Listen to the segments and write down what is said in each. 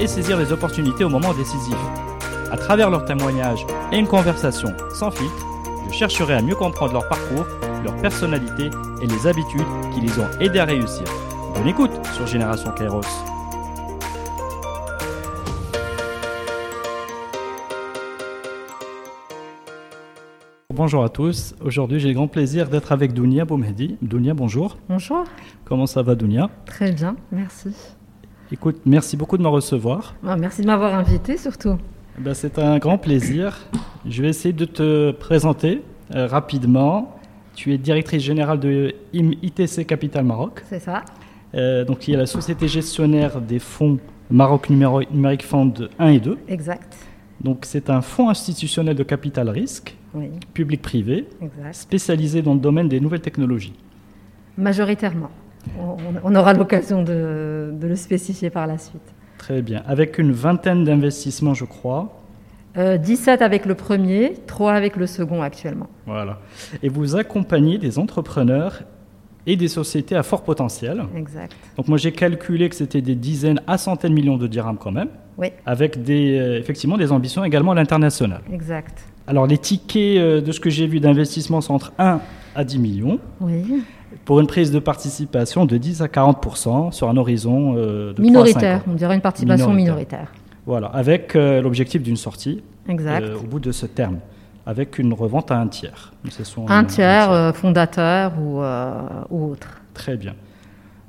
et saisir les opportunités au moment décisif. À travers leurs témoignages et une conversation sans filtre, je chercherai à mieux comprendre leur parcours, leur personnalité et les habitudes qui les ont aidés à réussir. Bonne écoute sur Génération Kairos. Bonjour à tous. Aujourd'hui, j'ai le grand plaisir d'être avec Dounia Boumehdi. Dounia, bonjour. Bonjour. Comment ça va, Dounia? Très bien, merci. Écoute, merci beaucoup de me recevoir. Ah, merci de m'avoir invité surtout. Eh ben, c'est un grand plaisir. Je vais essayer de te présenter euh, rapidement. Tu es directrice générale de ITC Capital Maroc. C'est ça. Euh, donc, il y a la société gestionnaire des fonds Maroc Numérique Fund 1 et 2. Exact. Donc, c'est un fonds institutionnel de capital risque, Oui, public-privé, spécialisé dans le domaine des nouvelles technologies. Majoritairement. On, on aura l'occasion de, de le spécifier par la suite. Très bien. Avec une vingtaine d'investissements, je crois. Euh, 17 avec le premier, 3 avec le second actuellement. Voilà. Et vous accompagnez des entrepreneurs et des sociétés à fort potentiel. Exact. Donc moi j'ai calculé que c'était des dizaines à centaines de millions de dirhams quand même, Oui, avec des, euh, effectivement des ambitions également à l'international. exact. Alors les tickets euh, de ce que j'ai vu d'investissement sont entre 1 à 10 millions, Oui. Pour une prise de participation de 10 à 40% sur un horizon euh, de 3 à 5 Minoritaire, ans. on dirait une participation Minoritaire. minoritaire. Voilà, avec euh, l'objectif d'une sortie Exact. euh, au bout de ce terme, avec une revente à un tiers. Un tiers euh, fondateur ou, euh, ou autre. Très bien.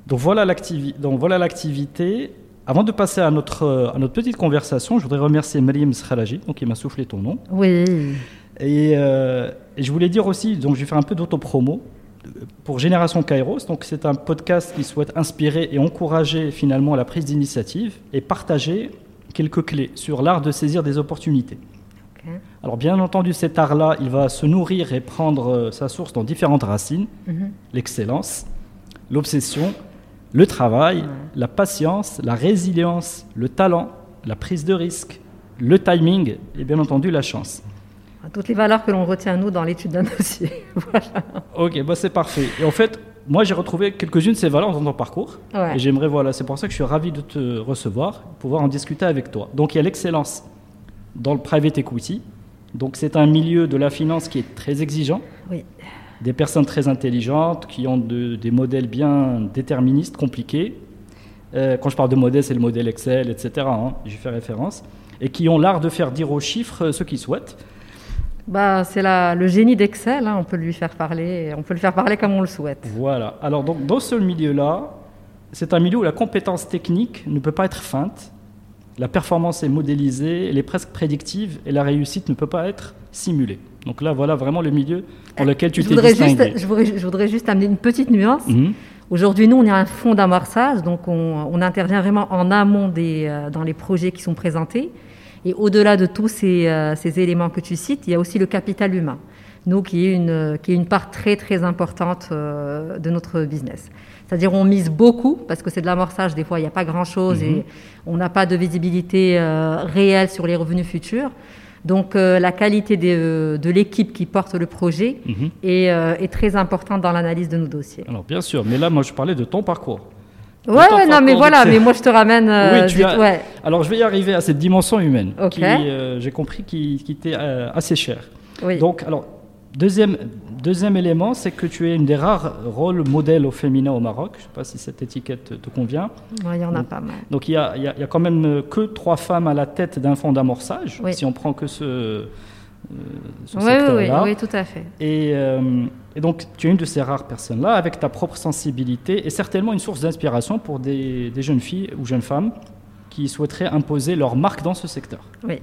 Donc voilà l'activité. Avant de passer à notre, à notre petite conversation, je voudrais remercier Mariam Skhalaji, donc qui m'a soufflé ton nom. Oui, Et, euh, et je voulais dire aussi, donc je vais faire un peu d'autopromo pour Génération Kairos. Donc c'est un podcast qui souhaite inspirer et encourager finalement la prise d'initiative et partager quelques clés sur l'art de saisir des opportunités. Alors bien entendu, cet art-là, il va se nourrir et prendre euh, sa source dans différentes racines Mhm. l'excellence, l'obsession, le travail, la patience, la résilience, le talent, la prise de risque, le timing et bien entendu la chance. Toutes les valeurs que l'on retient nous dans l'étude d'un dossier. voilà. Ok, bah c'est parfait. Et en fait, moi j'ai retrouvé quelques-unes de ces valeurs dans ton parcours. Ouais. Et j'aimerais, voilà, c'est pour ça que je suis ravi de te recevoir, pouvoir en discuter avec toi. Donc il y a l'excellence dans le private equity. Donc c'est un milieu de la finance qui est très exigeant. Oui. des personnes très intelligentes qui ont de- des modèles bien déterministes, compliqués. Euh, quand je parle de modèles, c'est le modèle Excel, etc. hein, J'y fais référence. Et qui ont l'art de faire dire aux chiffres euh, ce qu'ils souhaitent. Bah, c'est le génie d'Excel, hein, on peut lui faire parler, on peut le faire parler comme on le souhaite. Voilà. Alors, donc, dans ce milieu-là, c'est un milieu où la compétence technique ne peut pas être feinte, la performance est modélisée, elle est presque prédictive, et la réussite ne peut pas être simulée. Donc là, voilà vraiment le milieu dans lequel tu t'es distingué. juste, je, voudrais, je voudrais juste amener une petite nuance. Mhm. Aujourd'hui, nous, on est un fonds d'amorçage, donc on, on intervient vraiment en amont des, euh, dans les projets qui sont présentés. Et au-delà de tous ces, euh, ces éléments que tu cites, il y a aussi le capital humain, nous, qui est une, qui est une part très, très importante euh, de notre business. C'est-à-dire on mise beaucoup, parce que c'est de l'amorçage, des fois il n'y a pas grand-chose et on n'a pas de visibilité euh, réelle sur les revenus futurs. Donc euh, la qualité de l'équipe qui porte le projet Mhm. est, euh, est très importante dans l'analyse de nos dossiers. Alors, bien sûr, mais là, moi, je parlais de ton parcours. Ouais, ouais, non, mais voilà, mais moi je te ramène. euh, Oui, tu des- as- ouais. Alors, je vais y arriver à cette dimension humaine, Ok. qui, euh, j'ai compris, qui, qui était euh, assez chère. Oui. Donc, alors, deuxième, deuxième élément, c'est que tu es une des rares rôles modèles au féminin au Maroc. Je ne sais pas si cette étiquette te convient. Ouais, il y en a Donc, pas mal. Donc, il y a, y a- il y a quand même que trois femmes à la tête d'un fonds d'amorçage, Oui. si on prend que ce, ce Oui, oui, oui, tout à fait. Et, et donc, tu es une de ces rares personnes-là, avec ta propre sensibilité, et certainement une source d'inspiration pour des, des jeunes filles ou jeunes femmes qui souhaiteraient imposer leur marque dans ce secteur. Oui.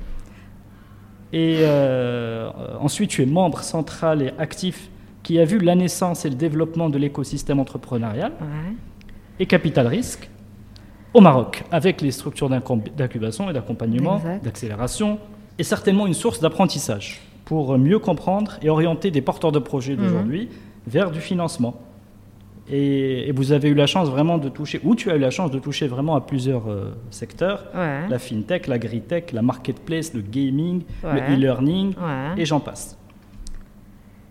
Et euh, ensuite, tu es membre central et actif qui a vu la naissance et le développement de l'écosystème entrepreneurial Ouais. et capital risque. au Maroc, avec les structures d'incubation et d'accompagnement, d'accélération, est certainement une source d'apprentissage pour mieux comprendre et orienter des porteurs de projets d'aujourd'hui vers du financement. Et, et vous avez eu la chance vraiment de toucher, ou tu as eu la chance de toucher vraiment à plusieurs euh, secteurs, Ouais. la fintech, l'agritech, la marketplace, le gaming, Ouais. le e-learning, Ouais. et j'en passe.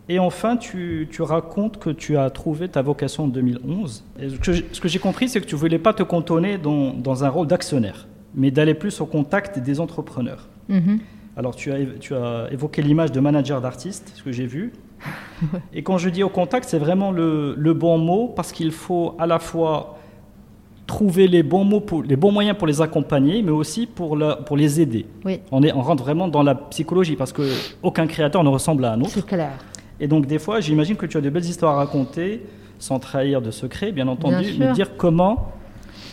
Et enfin, tu, tu racontes que tu as trouvé ta vocation en 2011. Et ce que j'ai- compris, c'est que tu voulais pas te cantonner dans, dans un rôle d'actionnaire, mais d'aller plus au contact des entrepreneurs. Mhm. Alors, tu as, tu as évoqué l'image de manager d'artiste, ce que j'ai vu. Et quand je dis au contact, c'est vraiment le, le bon mot, parce qu'il faut à la fois trouver les bons mots, pour, les bons moyens pour les accompagner, mais aussi pour, la- pour les aider. Oui, On, est, on rentre vraiment dans la psychologie, parce que aucun créateur ne ressemble à un autre. c'est clair. Et donc, des fois, j'imagine que tu as de belles histoires à raconter, sans trahir de secret, bien entendu, Bien mais dire comment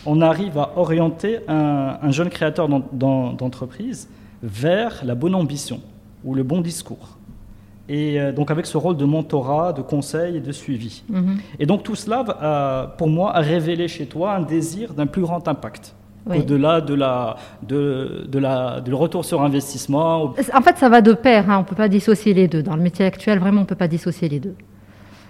on arrive à orienter un, un jeune créateur d'en- d'en- d'entreprise vers la bonne ambition ou le bon discours. Et euh, donc, avec ce rôle de mentorat, de conseil et de suivi. Mhm. Et donc, tout cela, euh, pour moi, a révélé chez toi un désir d'un plus grand impact. Oui. Au-delà de la, de, de la, du retour sur investissement, En fait, ça va de pair, hein, on ne peut pas dissocier les deux. Dans le métier actuel, vraiment, on ne peut pas dissocier les deux.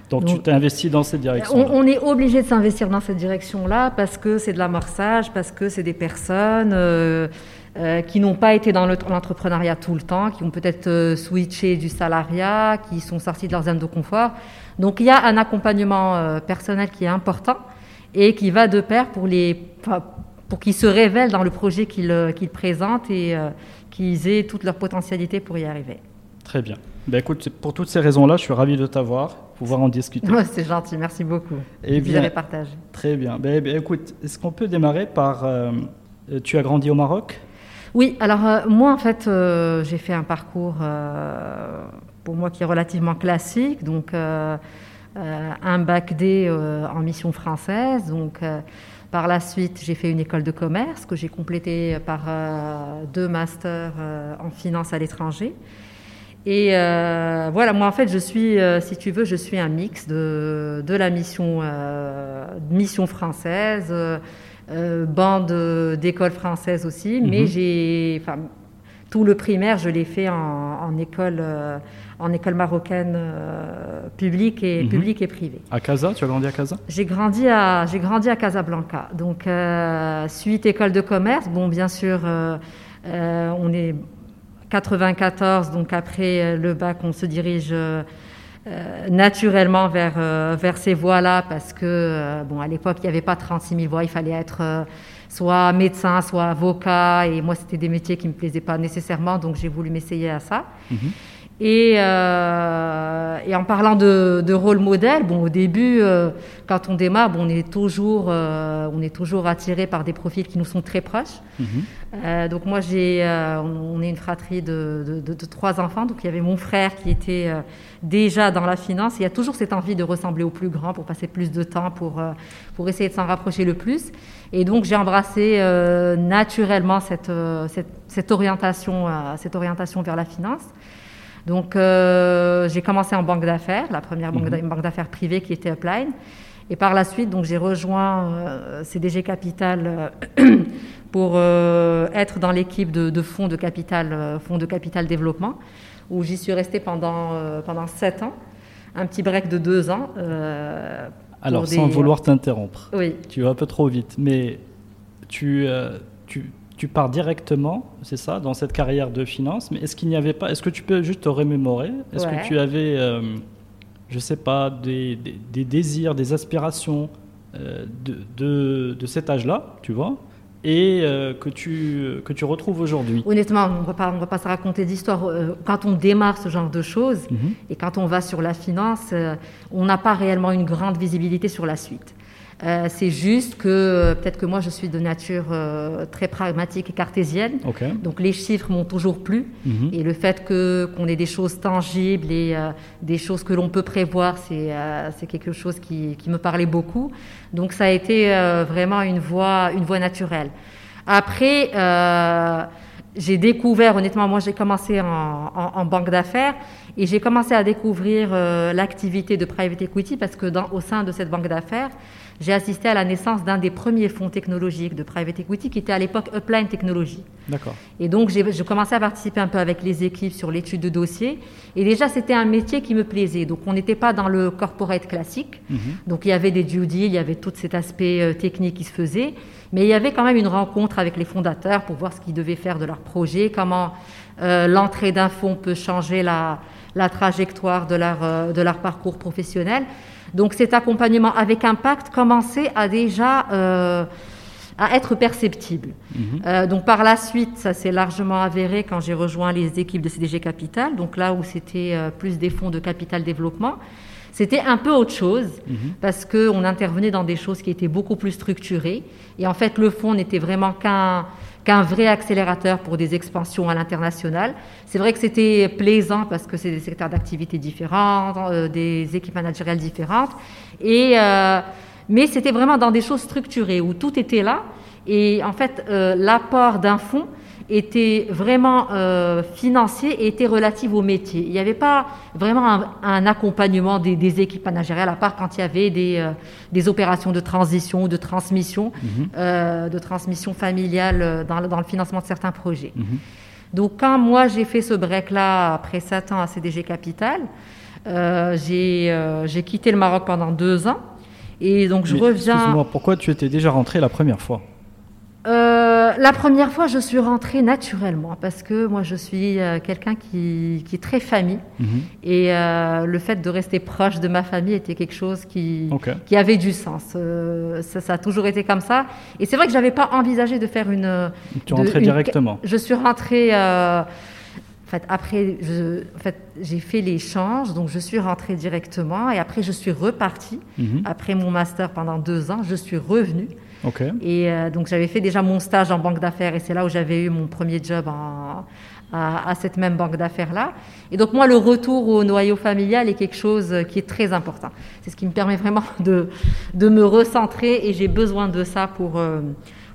donc tu t'es investi dans cette direction. On, on est obligé de s'investir dans cette direction-là parce que c'est de l'amorçage, parce que c'est des personnes euh, euh, qui n'ont pas été dans le- l'entrepreneuriat tout le temps, qui ont peut-être euh, switché du salariat, qui sont sortis de leur zone de confort. Donc il y a un accompagnement euh, personnel qui est important et qui va de pair pour, les, pour qu'ils se révèlent dans le projet qu'ils présentent et qu'ils aient toute leur potentialité pour y arriver. Très bien. Ben écoute, pour toutes ces raisons-là, je suis ravi de t'avoir, pouvoir en discuter. Ouais, c'est gentil, merci beaucoup. Eh Vous bien, partagé. très bien. Ben, ben, écoute, est-ce qu'on peut démarrer par... tu as grandi au Maroc? Oui, alors euh, moi en fait euh, j'ai fait un parcours euh, pour moi qui est relativement classique, donc un bac D en mission française, donc par la suite j'ai fait une école de commerce que j'ai complétée par deux masters en finance à l'étranger. Et voilà, moi en fait, je suis, si tu veux, je suis un mix de, de la mission, mission française, euh, euh, bande d'école française aussi, mais Mhm. j'ai, enfin, tout le primaire, je l'ai fait en, en école, euh, en école marocaine euh, publique et Mhm. publique et privée. À Casa Tu as grandi à Casa? J'ai grandi à j'ai grandi à Casablanca. Donc euh, suite école de commerce. Bon, bien sûr, euh, euh, on est 94, donc après euh, le bac, on se dirige euh, naturellement vers euh, vers ces voies-là parce que euh, bon, à l'époque, il n'y avait pas 36 000 voies. Il fallait être soit médecin, soit avocat, et moi, c'était des métiers qui me plaisaient pas nécessairement, donc j'ai voulu m'essayer à ça. Mhm. Et, euh, et en parlant de, de rôle modèle, bon, au début, euh, quand on démarre, bon, on est toujours, euh, on est toujours attiré par des profils qui nous sont très proches. Mhm. Donc moi, j'ai, on, est une fratrie de, de- de- de trois enfants. Donc il y avait mon frère qui était déjà dans la finance. Il y a toujours cette envie de ressembler au plus grand pour passer plus de temps, pour, pour essayer de s'en rapprocher le plus. Et donc j'ai embrassé naturellement cette, cette, cette orientation, cette orientation vers la finance. Donc, euh, j'ai commencé en banque d'affaires, la première banque, Mhm. banque d'affaires privée qui était Upline. Et par la suite, donc, j'ai rejoint euh, CDG Capital euh, pour euh, être dans l'équipe de, de fonds de capital, fonds de capital développement, où j'y suis restée pendant, pendant sept ans. Un petit break de deux ans. Alors, sans vouloir t'interrompre, Oui, tu vas un peu trop vite, mais tu, tu, tu pars directement, c'est ça, dans cette carrière de finance, mais est-ce qu'il n'y avait pas, est-ce que tu peux juste te remémorer? Est-ce Ouais. que tu avais, euh, je sais pas, des, des- des désirs, des aspirations euh, de, de, de cet âge-là, tu vois, et euh, que, tu, que tu retrouves aujourd'hui? Honnêtement, on ne va pas, on va pas se raconter d'histoire. Euh, Quand on démarre ce genre de choses, Mhm. Et quand on va sur la finance, on n'a pas réellement une grande visibilité sur la suite. Euh, c'est juste que euh, peut-être que moi je suis de nature euh, très pragmatique et cartésienne. Donc les chiffres m'ont toujours plu. Mhm. Et le fait que qu'on ait des choses tangibles et euh, des choses que l'on peut prévoir, c'est quelque chose qui, qui me parlait beaucoup. Donc ça a été vraiment une voie une voie naturelle. Après, j'ai découvert, honnêtement, moi j'ai commencé en, en- en banque d'affaires et j'ai commencé à découvrir l'activité de private equity parce que dans, au sein de cette banque d'affaires, j'ai assisté à la naissance d'un des premiers fonds technologiques de private equity qui était à l'époque Upline Technology. D'accord. Et donc, j'ai commencé à participer un peu avec les équipes sur l'étude de dossier. Et déjà, c'était un métier qui me plaisait. Donc, on n'était pas dans le corporate classique. Mhm. Donc, il y avait des due deals, il y avait tout cet aspect euh, technique qui se faisait. Mais il y avait quand même une rencontre avec les fondateurs pour voir ce qu'ils devaient faire de leur projet, comment euh, l'entrée d'un fonds peut changer la, la trajectoire de leur, euh, de leur parcours professionnel. Donc cet accompagnement avec impact commençait à déjà euh, à être perceptible. Mhm. Euh, donc par la suite, ça s'est largement avéré quand j'ai rejoint les équipes de CDG Capital, donc là où c'était euh, plus des fonds de capital développement. C'était un peu autre chose Mhm. parce qu'on intervenait dans des choses qui étaient beaucoup plus structurées. Et en fait, le fonds n'était vraiment qu'un qu'un vrai accélérateur pour des expansions à l'international. C'est vrai que c'était plaisant parce que c'est des secteurs d'activité différents, euh, des équipes managériales différentes. Et, euh, mais c'était vraiment dans des choses structurées où tout était là. Et en fait, euh, l'apport d'un fonds était vraiment euh, financier et était relatif au métier. Il n'y avait pas vraiment un, un accompagnement des, des équipes managériales, à part quand il y avait des, euh, des opérations de transition ou de transmission, Mhm. euh, de transmission familiale euh, dans, le- dans le financement de certains projets. Mhm. Donc quand moi j'ai fait ce break-là après 7 ans à CDG Capital, j'ai j'ai quitté le Maroc pendant deux ans. Et donc je Mais reviens... Excuse-moi, pourquoi tu étais déjà rentré la première fois? Euh, la première fois, je suis rentrée naturellement parce que moi, je suis euh, quelqu'un qui, qui est très famille Mhm. et euh, le fait de rester proche de ma famille était quelque chose qui, qui avait du sens. Euh, ça, ça a toujours été comme ça. Et c'est vrai que j'avais pas envisagé de faire une. Tu de- rentrais une- directement. Je suis rentrée. En fait, après, je- en fait, j'ai fait l'échange, donc je suis rentrée directement et après, je suis repartie. Mhm. Après mon master pendant deux ans, je suis revenue. Et euh, donc j'avais fait déjà mon stage en banque d'affaires et c'est là où j'avais eu mon premier job en- à, à cette même banque d'affaires-là. Et donc moi, le retour au noyau familial est quelque chose qui est très important. C'est ce qui me permet vraiment de, de me recentrer et j'ai besoin de ça pour, euh,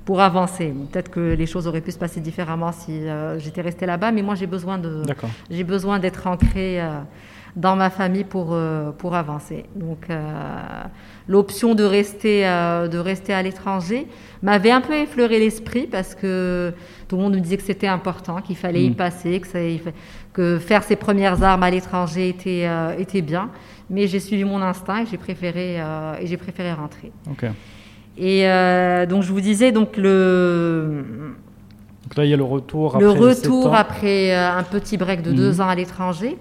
pour avancer. Peut-être que les choses auraient pu se passer différemment si euh, j'étais restée là-bas, mais moi j'ai besoin de, j'ai besoin d'être ancrée euh, dans ma famille pour, euh, pour avancer. Donc, euh, l'option de rester, euh, de rester à l'étranger m'avait un peu effleuré l'esprit parce que tout le monde me disait que c'était important, qu'il fallait y Mm. passer, que, ça- que faire ses premières armes à l'étranger était, était bien. Mais j'ai suivi mon instinct et j'ai préféré, et j'ai préféré rentrer. Et euh, donc, je vous disais, donc, le, Donc là, il y a le retour le après retour après euh, un petit break de deux Mhm. ans à l'étranger,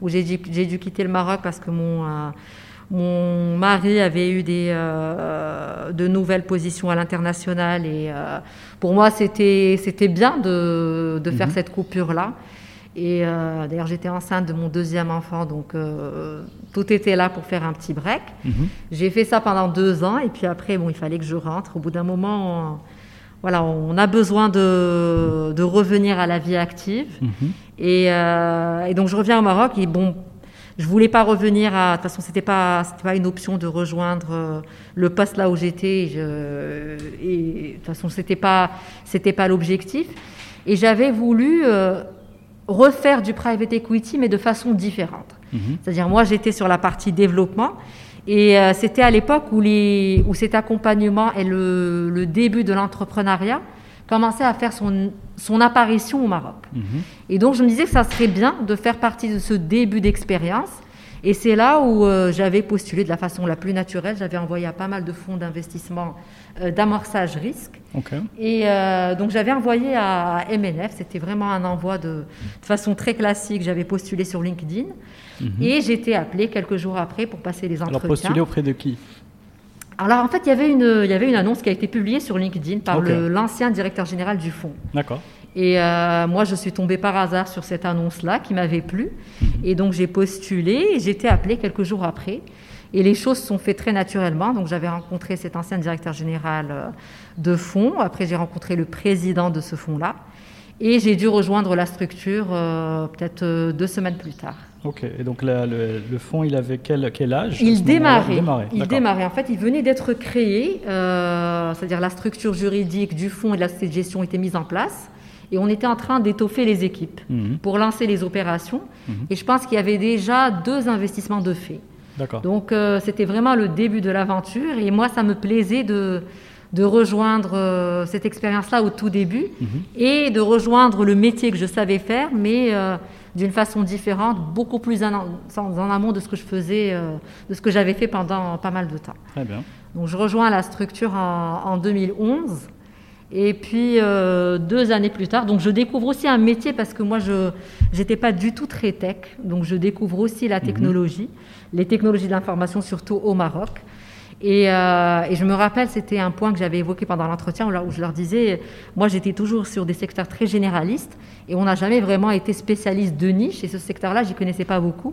où j'ai dû, j'ai dû quitter le Maroc parce que mon, euh, mon mari avait eu des, euh, de nouvelles positions à l'international. Et euh, pour moi, c'était c'était bien de, de faire Mhm. cette coupure-là. Et euh, d'ailleurs, j'étais enceinte de mon deuxième enfant, donc euh, tout était là pour faire un petit break. Mhm. J'ai fait ça pendant deux ans et puis après, bon, il fallait que je rentre. Au bout d'un moment, on, voilà, on a besoin de, de revenir à la vie active. Mhm. Et, euh, et donc je reviens au Maroc et bon, je voulais pas revenir à. De toute façon, c'était pas, c'était pas une option de rejoindre le poste là où j'étais. Et, je- et de toute façon, c'était pas, c'était pas l'objectif. Et j'avais voulu euh, refaire du private equity, mais de façon différente. Mhm. C'est-à-dire, moi, j'étais sur la partie développement. Et euh, c'était à l'époque où, les, où cet accompagnement et le, le début de l'entrepreneuriat commençaient à faire son, son apparition au Maroc. Mhm. Et donc, je me disais que ça serait bien de faire partie de ce début d'expérience. Et c'est là où euh, j'avais postulé de la façon la plus naturelle. J'avais envoyé à pas mal de fonds d'investissement euh, d'amorçage risque. Et euh, donc j'avais envoyé à MNF, c'était vraiment un envoi de, de façon très classique, j'avais postulé sur LinkedIn Mhm. et été appelée quelques jours après pour passer les Alors entretiens. postuler auprès de qui? Alors en fait, il y, avait une, il y avait une annonce qui a été publiée sur LinkedIn par le- l'ancien directeur général du fonds. D'accord. Et euh, moi, je suis tombée par hasard sur cette annonce-là qui m'avait plu. Et donc, j'ai postulé et j'ai été appelée quelques jours après. Et les choses se sont faites très naturellement. Donc, j'avais rencontré cet ancien directeur général euh, de fonds. Après, j'ai rencontré le président de ce fonds-là. Et j'ai dû rejoindre la structure euh, peut-être deux semaines plus tard. Ok. Et donc le, le fonds, il avait quel, quel âge Il démarrait. Il démarrait. Il d'accord. démarrait. En fait, il venait d'être créé, euh, c'est-à-dire la structure juridique du fonds et de la gestion était mise en place. Et on était en train d'étoffer les équipes Mhm. pour lancer les opérations. Mhm. Et je pense qu'il y avait déjà deux investissements de fait. Donc c'était vraiment le début de l'aventure et moi ça me plaisait de, de rejoindre cette expérience-là au tout début mhm. et de rejoindre le métier que je savais faire, mais d'une façon différente, beaucoup plus en, en, amont de ce que je faisais, de ce que j'avais fait pendant pas mal de temps. Très bien. Donc je rejoins la structure en, en 2011. Et puis euh, deux années plus tard, donc je découvre aussi un métier parce que moi je n'étais pas du tout très tech, donc je découvre aussi la mhm. technologie, les technologies de l'information surtout au Maroc. Et, euh, et je me rappelle, c'était un point que j'avais évoqué pendant l'entretien où, je leur disais, moi j'étais toujours sur des secteurs très généralistes et on n'a jamais vraiment été spécialiste de niche et ce secteur-là, j'y connaissais pas beaucoup.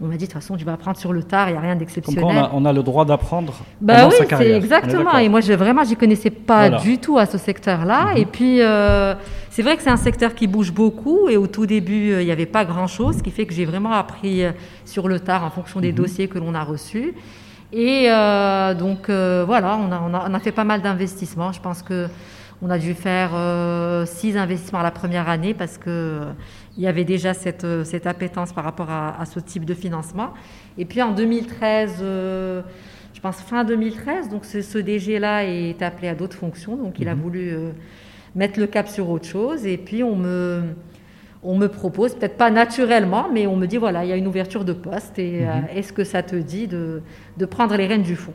On m'a dit, de toute façon, tu vas apprendre sur le tard, il n'y a rien d'exceptionnel. On a, on a le droit d'apprendre bah oui, c'est exactement. Et moi, je, vraiment, je n'y connaissais pas du tout à ce secteur-là. Mhm. Et puis, euh, c'est vrai que c'est un secteur qui bouge beaucoup. Et au tout début, euh, il n'y avait pas grand-chose, ce qui fait que j'ai vraiment appris euh, sur le tard en fonction des mhm. dossiers que l'on a reçus. Et donc, voilà, on a, on, a, on a, fait pas mal d'investissements. Je pense que on a dû faire six investissements la première année parce que il y avait déjà cette, euh, cette appétence par rapport à, ce type de financement. Et puis en 2013, euh, je pense fin 2013, donc ce, DG-là est appelé à d'autres fonctions, donc il a mhm. voulu euh, mettre le cap sur autre chose. Et puis on me, on me propose, peut-être pas naturellement, mais on me dit voilà, il y a une ouverture de poste et mhm. est-ce que ça te dit de, de prendre les rênes du fonds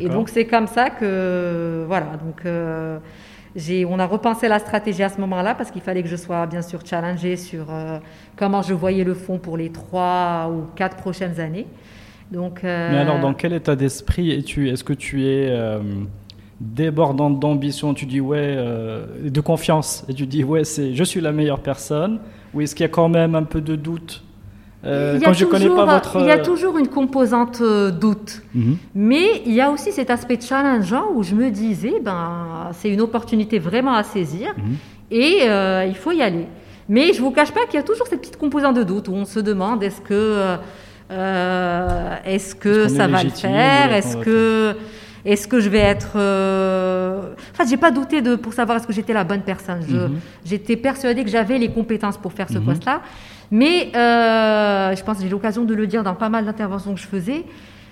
Et donc c'est comme ça que, voilà, donc on a repensé la stratégie à ce moment-là parce qu'il fallait que je sois bien sûr challengée sur euh, comment je voyais le fonds pour les trois ou quatre prochaines années. Euh, Mais alors, dans quel état d'esprit es-tu? Est-ce que tu es euh, débordante d'ambition? Tu dis ouais, de confiance. Et tu dis ouais, c'est je suis la meilleure personne. Ou est-ce qu'il y a quand même un peu de doute euh, il, y je connais pas votre... il y a toujours une composante euh, doute, mhm. mais il y a aussi cet aspect challengeant où je me disais, ben, c'est une opportunité vraiment à saisir mhm. et euh, il faut y aller. Mais je vous cache pas qu'il y a toujours cette petite composante de doute où on se demande est-ce que, est-ce que ça va le faire, est-ce que est-ce que je vais être. Euh... Enfin, j'ai pas douté de, pour savoir est-ce que j'étais la bonne personne. Mhm. J'étais persuadée que j'avais les compétences pour faire ce poste-là. Mais euh, je pense que j'ai l'occasion de le dire dans pas mal d'interventions que je faisais.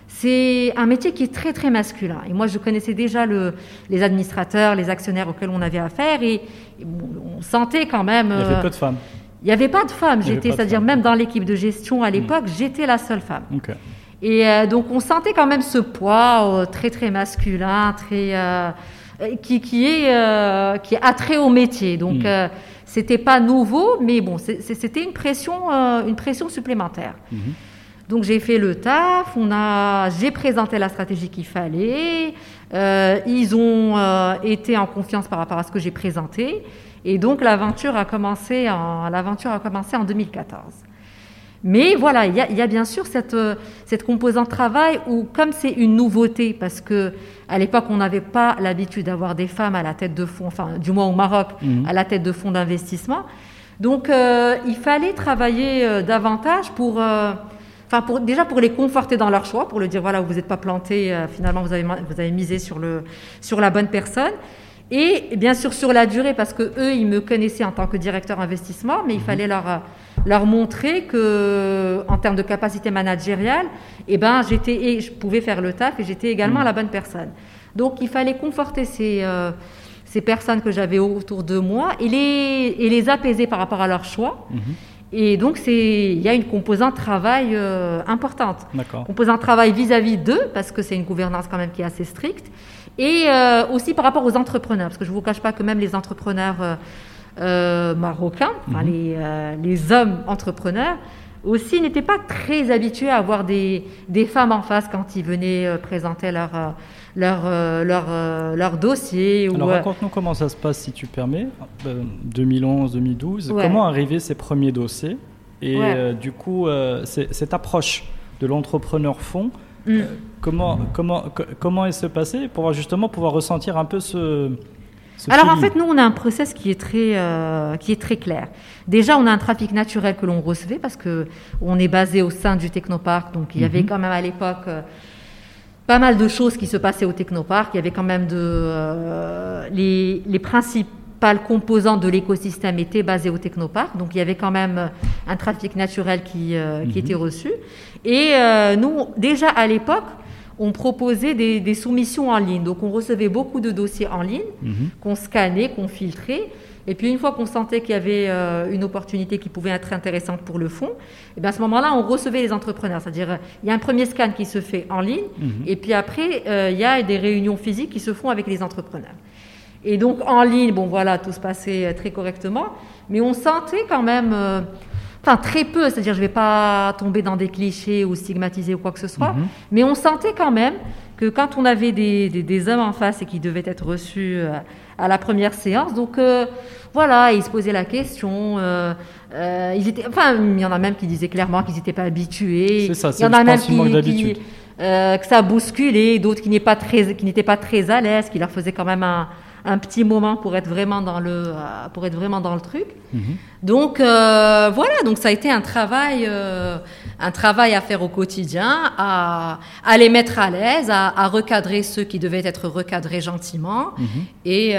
C'est un métier qui est très très masculin. Et moi, je connaissais déjà le, les administrateurs, les actionnaires auxquels on avait affaire, et, on sentait quand même. Il y avait euh, peu de femmes. Il n'y avait pas de femmes. J'étais, c'est-à-dire même dans l'équipe de gestion à hmm. l'époque, j'étais la seule femme. Et euh, donc on sentait quand même ce poids très très masculin, très qui, qui est qui est attrait au métier. Donc hmm. C'était pas nouveau, mais bon, c'était une pression, euh, une pression supplémentaire. Mhm. Donc j'ai fait le taf, on a, j'ai présenté la stratégie qu'il fallait, euh, ils ont euh, été en confiance par rapport à ce que j'ai présenté, et donc l'aventure a commencé en, l'aventure a commencé en 2014. Mais voilà, il y, a, bien sûr cette, euh, cette composante travail où, comme c'est une nouveauté, parce que à l'époque, on n'avait pas l'habitude d'avoir des femmes à la tête de fonds, enfin, du moins au Maroc, mhm. à la tête de fonds d'investissement. Donc, euh, il fallait travailler euh, davantage pour, enfin, pour, déjà pour les conforter dans leur choix, pour le dire, voilà, vous n'êtes pas planté, finalement, vous avez, vous avez misé sur, le, sur la bonne personne. Et bien sûr sur la durée, parce que eux, ils me connaissaient en tant que directeur investissement, mais il mhm. fallait leur leur montrer que, en termes de capacité managériale, eh ben, j'étais, je pouvais faire le taf et j'étais également mmh. la bonne personne. Donc, il fallait conforter ces, euh, ces personnes que j'avais autour de moi et les, et les apaiser par rapport à leur choix. Mmh. Et donc, il y a une composante travail euh, importante. Composante travail vis-à-vis d'eux, parce que c'est une gouvernance quand même qui est assez stricte. Et euh, aussi par rapport aux entrepreneurs, parce que je ne vous cache pas que même les entrepreneurs euh, marocains, mhm. euh, les, hommes entrepreneurs, aussi n'étaient pas très habitués à avoir des, femmes en face quand ils venaient euh, présenter leur, leur, leur, leur dossier. Alors raconte-nous comment ça se passe, si tu permets, 2011, 2012. Comment arriver ces premiers dossiers Et du coup, cette approche de l'entrepreneur fond, mm. comment, comment, comment elle se passait pour justement pouvoir ressentir un peu ce alors en fait, nous, on a un process qui est très, euh, qui est très clair. Déjà, on a un trafic naturel que l'on recevait parce que on est basé au sein du technoparc, donc il y avait mhm. quand même à l'époque euh, pas mal de choses qui se passaient au technoparc. Il y avait quand même de euh, les, les, principes principale composante de l'écosystème était basée au technoparc. Donc il y avait quand même un trafic naturel qui, qui mhm. était reçu. Et nous, déjà à l'époque, on proposait des, soumissions en ligne. Donc on recevait beaucoup de dossiers en ligne mhm. qu'on scannait, qu'on filtrait. Et puis une fois qu'on sentait qu'il y avait euh, une opportunité qui pouvait être intéressante pour le fonds, et bien à ce moment-là, on recevait les entrepreneurs. C'est-à-dire, il y a un premier scan qui se fait en ligne, mhm. et puis après, euh, il y a des réunions physiques qui se font avec les entrepreneurs. Et donc en ligne, bon voilà, tout se passait euh, très correctement, mais on sentait quand même enfin très peu, c'est-à-dire je ne vais pas tomber dans des clichés ou stigmatiser ou quoi que ce soit, mhm. mais on sentait quand même que quand on avait des, des, hommes en face et qui devaient être reçus euh, à la première séance, donc euh, voilà, ils se posaient la question. Euh, ils étaient, enfin, il y en a même qui disaient clairement qu'ils n'étaient pas habitués. C'est ça, c'est il y en a même qui, que ça bousculait, d'autres qui n'étaient pas très, qui n'étaient pas très à l'aise, qui leur faisaient quand même un, un petit moment pour être vraiment dans le, euh, pour être vraiment dans le truc. Mhm. Donc euh, voilà, donc ça a été un travail, euh, un travail à faire au quotidien, à, à les mettre à l'aise, à, recadrer ceux qui devaient être recadrés gentiment, mhm. et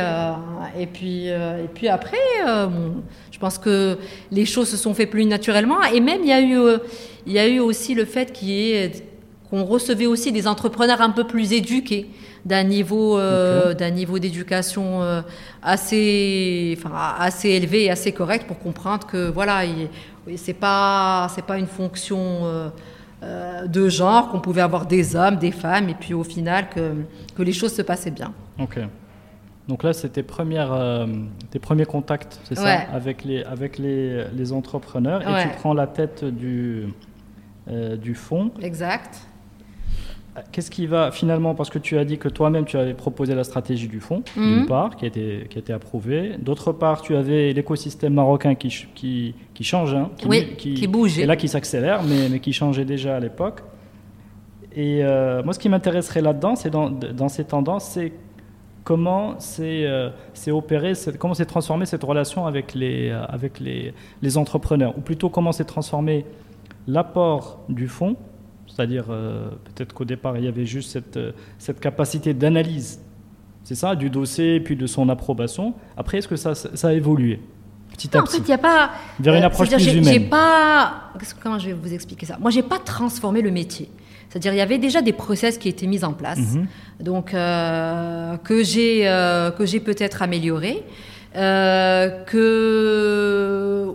et puis et puis après, je pense que les choses se sont fait plus naturellement, et même il y a eu il y a eu aussi le fait qu'on recevait aussi des entrepreneurs un peu plus éduqués d'un niveau, euh, d'un niveau d'éducation euh, assez, enfin, assez élevé et assez correct pour comprendre que voilà, c'est pas, c'est pas une fonction euh, de genre qu'on pouvait avoir des hommes, des femmes, et puis au final que, que les choses se passaient bien. Ok. Donc là, tes, premières, tes premiers contacts, c'est ça, avec les, avec les, les entrepreneurs, et tu prends la tête du, du fonds. Exact. Qu'est-ce qui va finalement, parce que tu as dit que toi-même tu avais proposé la stratégie du fonds, d'une mhm. part, qui a été, qui a été approuvée. D'autre part, tu avais l'écosystème marocain qui, qui, qui change, hein, qui, qui, bouge. Et là qui s'accélère, mais, mais, qui changeait déjà à l'époque. Et euh, moi, ce qui m'intéresserait là-dedans, c'est dans, dans, ces tendances, c'est comment c'est euh, opéré, comment s'est transformé cette relation avec les, euh, avec les, les entrepreneurs, ou plutôt comment s'est transformé l'apport du fonds c'est-à-dire, euh, peut-être qu'au départ, il y avait juste cette, euh, cette capacité d'analyse, c'est ça, du dossier, puis de son approbation. Après, est-ce que ça, ça, a évolué petit à petit En fait, il n'y a pas. Vers une euh, approche plus humaine. pas. Comment je vais vous expliquer ça? Moi, j'ai pas transformé le métier. C'est-à-dire, il y avait déjà des process qui étaient mis en place, mhm. donc que j'ai que j'ai peut-être amélioré. que,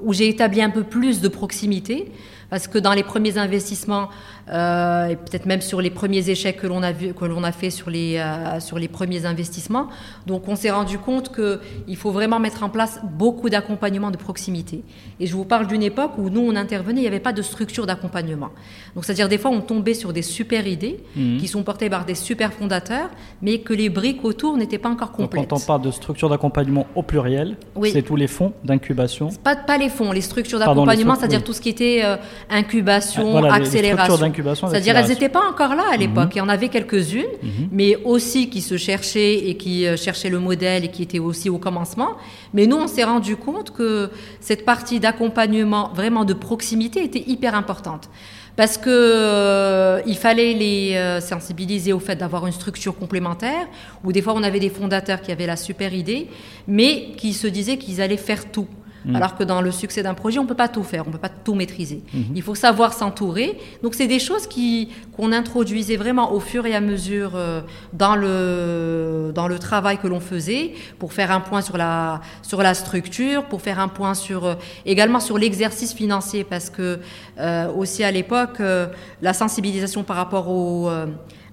où j'ai établi un peu plus de proximité, parce que dans les premiers investissements, et peut-être même sur les premiers échecs que l'on a, vu, que l'on a fait sur les, euh, sur les premiers investissements. Donc on s'est rendu compte qu'il faut vraiment mettre en place beaucoup d'accompagnement de proximité. Et je vous parle d'une époque où nous, on intervenait, il n'y avait pas de structure d'accompagnement. Donc c'est-à-dire des fois, on tombait sur des super idées mhm. qui sont portées par des super fondateurs, mais que les briques autour n'étaient pas encore complètes. Donc quand on parle de structure d'accompagnement au pluriel, c'est tous les fonds d'incubation pas, pas les fonds, les structures d'accompagnement, c'est-à-dire tout ce qui était euh, incubation, accélération. C'est-à-dire elles n'étaient pas encore là à mhm. l'époque. Il y en avait quelques-unes, mhm. mais aussi qui se cherchaient et qui euh, cherchaient le modèle et qui étaient aussi au commencement. Mais nous, on s'est rendu compte que cette partie d'accompagnement, vraiment de proximité, était hyper importante parce que euh, il fallait les euh, sensibiliser au fait d'avoir une structure complémentaire, où des fois on avait des fondateurs qui avaient la super idée, mais qui se disaient qu'ils allaient faire tout. Mm. Alors que dans le succès d'un projet, on ne peut pas tout faire, on ne peut pas tout maîtriser. Mm-hmm. Il faut savoir s'entourer. Donc, c'est des choses qui, qu'on introduisait vraiment au fur et à mesure euh, dans, le, dans le travail que l'on faisait pour faire un point sur la, sur la structure, pour faire un point sur, euh, également sur l'exercice financier, parce que euh, aussi à l'époque, la sensibilisation par rapport au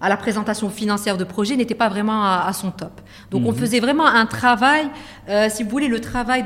à la présentation financière de projet n'était pas vraiment à, son top. Donc on mhm. faisait vraiment un travail, euh, si vous voulez, le travail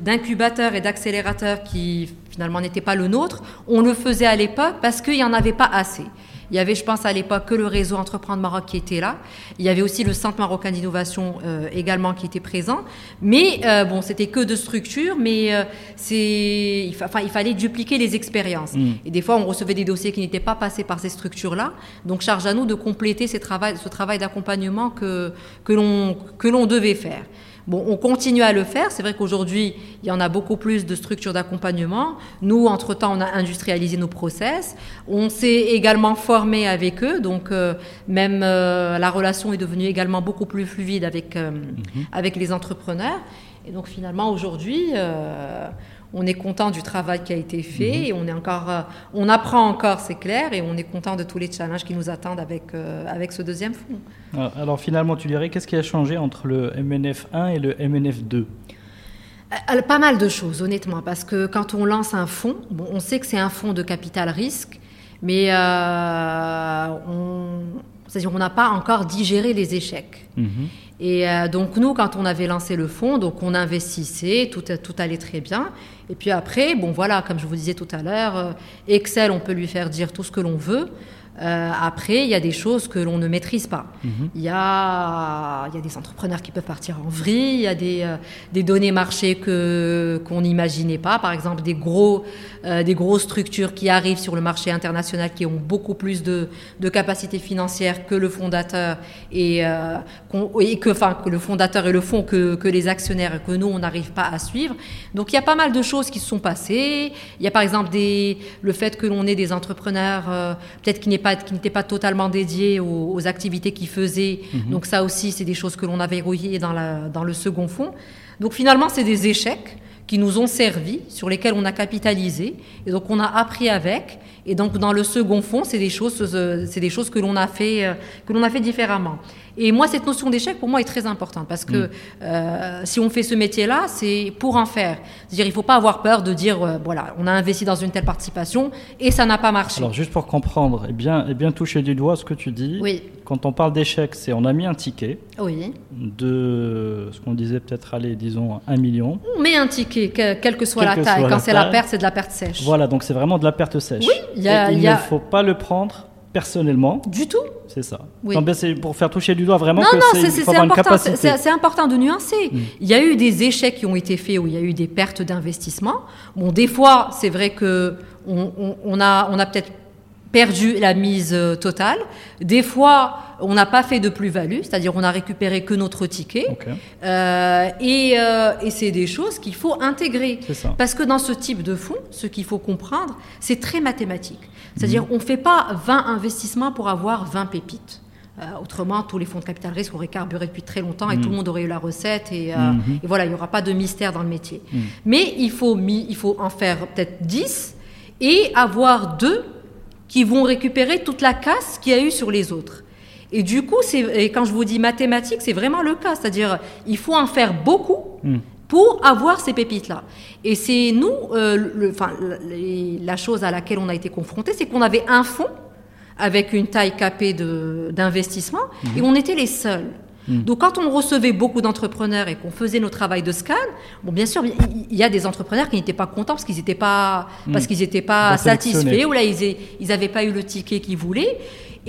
d'incubateur et d'accélérateur qui finalement n'était pas le nôtre, on le faisait à l'époque parce qu'il n'y en avait pas assez. Il y avait, je pense, à l'époque que le réseau Entreprendre Maroc qui était là. Il y avait aussi le Centre marocain d'innovation euh, également qui était présent. Mais euh, bon, c'était que de structures, mais euh, c'est, il, enfin, il fallait dupliquer les expériences. Mm. Et des fois, on recevait des dossiers qui n'étaient pas passés par ces structures-là. Donc, charge à nous de compléter ces travail, ce travail d'accompagnement que, que l'on devait faire. Bon, on continue à le faire. C'est vrai qu'aujourd'hui, il y en a beaucoup plus de structures d'accompagnement. Nous, entre-temps, on a industrialisé nos process. On s'est également formé avec eux. Donc, euh, même euh, la relation est devenue également beaucoup plus fluide avec, euh, mhm. avec les entrepreneurs. Et donc finalement aujourd'hui, on est content du travail qui a été fait mhm. et on est encore, euh, on apprend encore, c'est clair, et on est content de tous les challenges qui nous attendent avec, euh, avec ce deuxième fonds. Alors finalement, tu dirais, qu'est-ce qui a changé entre le MNF 1 et le MNF 2 euh, pas mal de choses, honnêtement, parce que quand on lance un fonds, bon, on sait que c'est un fonds de capital risque, mais on, c'est-à-dire on n'a pas encore digéré les échecs. Mhm. Et euh, donc nous, quand on avait lancé le fonds, donc on investissait, tout, tout allait très bien. Et puis après, bon voilà, comme je vous disais tout à l'heure, euh, Excel, on peut lui faire dire tout ce que l'on veut. Euh, après, il y a des choses que l'on ne maîtrise pas. Mhm. Il, y a, il y a des entrepreneurs qui peuvent partir en vrille, il y a des, euh, des données marché que, qu'on n'imaginait pas, par exemple des, gros, euh, des grosses structures qui arrivent sur le marché international qui ont beaucoup plus de, de capacités financières que le fondateur et, et que, enfin, que le fondateur et le fonds que, que les actionnaires et que nous, on n'arrive pas à suivre. Donc il y a pas mal de choses qui se sont passées. Il y a par exemple des, le fait que l'on ait des entrepreneurs peut-être qui n'est pas qui n'était pas totalement dédié aux, activités qu'il faisait. Mhm. Donc ça aussi, c'est des choses que l'on a verrouillées dans, dans le second fonds. Donc finalement, c'est des échecs qui nous ont servi, sur lesquels on a capitalisé, et donc on a appris avec. Et donc dans le second fonds, c'est des choses, euh, c'est des choses que l'on a fait, euh, que l'on a fait différemment. Et moi, cette notion d'échec, pour moi, est très importante parce que mm. euh, si on fait ce métier-là, c'est pour en faire. C'est-à-dire, il ne faut pas avoir peur de dire, euh, voilà, on a investi dans une telle participation et ça n'a pas marché. Alors, juste pour comprendre et bien, et bien toucher du doigt ce que tu dis, oui. quand on parle d'échec, c'est on a mis un ticket oui. de ce qu'on disait peut-être, allez, disons, un million. On met un ticket, quelle que soit la taille. quand c'est la perte, c'est de la perte sèche. Voilà, donc c'est vraiment de la perte sèche. Oui, il y a, il ne faut pas le prendre personnellement. Du tout. C'est ça. Ben, c'est pour faire toucher du doigt vraiment non, que non, c'est important. C'est important de nuancer. Mm. Il y a eu des échecs qui ont été faits où il y a eu des pertes d'investissement. Bon, des fois, c'est vrai que on, a, on a peut-être perdu la mise euh, totale. Des fois, on n'a pas fait de plus-value, c'est-à-dire on a récupéré que notre ticket. Euh, et, euh, et c'est des choses qu'il faut intégrer. Parce que dans ce type de fonds, ce qu'il faut comprendre, c'est très mathématique. C'est-à-dire mhm. on ne fait pas 20 investissements pour avoir 20 pépites. autrement, tous les fonds de capital risque auraient carburé depuis très longtemps et tout le mhm. monde aurait eu la recette. Et, mhm. et voilà, il n'y aura pas de mystère dans le métier. Mais il faut, il faut en faire peut-être 10 et avoir deux qui vont récupérer toute la casse qu'il y a eu sur les autres. Et du coup, et quand je vous dis mathématiques, c'est vraiment le cas. C'est-à-dire, il faut en faire beaucoup hmm. pour avoir ces pépites-là. Et c'est nous, euh, le, enfin, la chose à laquelle on a été confronté, c'est qu'on avait un fonds avec une taille capée d'investissement hmm. et on était les seuls. Hmm. Donc, quand on recevait beaucoup d'entrepreneurs et qu'on faisait nos travaux de scan, bon, bien sûr, il y a des entrepreneurs qui n'étaient pas contents parce qu'ils n'étaient pas, parce qu'ils n'étaient pas satisfaits ou là, ils n'avaient pas eu le ticket qu'ils voulaient.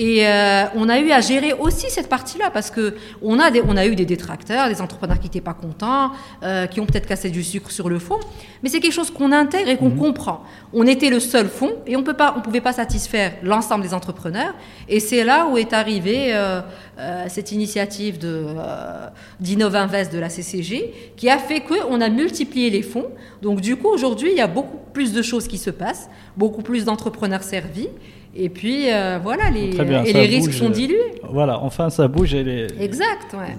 Et euh, on a eu à gérer aussi cette partie-là parce que on a, on a eu des détracteurs, des entrepreneurs qui n'étaient pas contents, euh, qui ont peut-être cassé du sucre sur le fond. Mais c'est quelque chose qu'on intègre et qu'on mhm. comprend. On était le seul fonds et on peut pas, on pouvait pas satisfaire l'ensemble des entrepreneurs. Et c'est là où est arrivée euh, cette initiative de d'Innovinvest de la CCG qui a fait qu'on a multiplié les fonds. Donc du coup aujourd'hui il y a beaucoup plus de choses qui se passent, beaucoup plus d'entrepreneurs servis. Et puis euh, voilà, les, et les risques sont dilués. Voilà, enfin ça bouge. Et les... Exact, ouais.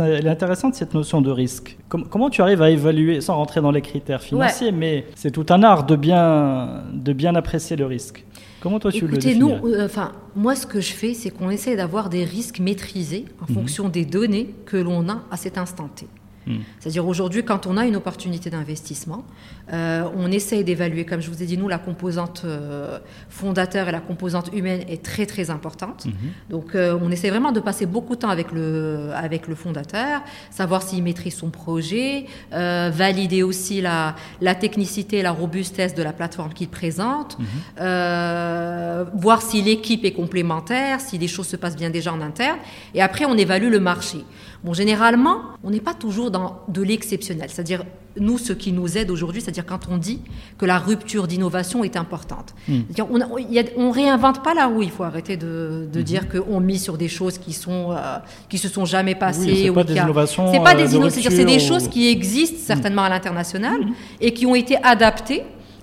elle est intéressante cette notion de risque. comment tu arrives à évaluer, sans rentrer dans les critères financiers, mais c'est tout un art de bien, de bien apprécier le risque. Comment toi tu Écoutez, le nous, euh, enfin, moi ce que je fais, c'est qu'on essaie d'avoir des risques maîtrisés en mhm. fonction des données que l'on a à cet instant T. Hmm. C'est-à-dire aujourd'hui, quand on a une opportunité d'investissement, euh, on essaye d'évaluer, comme je vous ai dit, nous, la composante euh, fondateur et la composante humaine est très très importante. Hmm. Donc euh, on essaie vraiment de passer beaucoup de temps avec le, avec le fondateur, savoir s'il maîtrise son projet, valider aussi la, la technicité et la robustesse de la plateforme qu'il présente, hmm. voir si l'équipe est complémentaire, si les choses se passent bien déjà en interne, et après on évalue le marché. Bon, généralement, on n'est pas toujours dans de l'exceptionnel. C'est-à-dire, nous, ce qui nous aide aujourd'hui, c'est-à-dire quand on dit que la rupture d'innovation est importante. Hmm. On, ne réinvente pas la roue. Il faut arrêter de, de hmm. dire qu'on mise sur des choses qui sont euh, qui se sont jamais passées. Oui, c'est pas, des innovations. C'est pas des innovations. C'est des choses qui existent certainement à l'international hmm. et qui ont été adaptées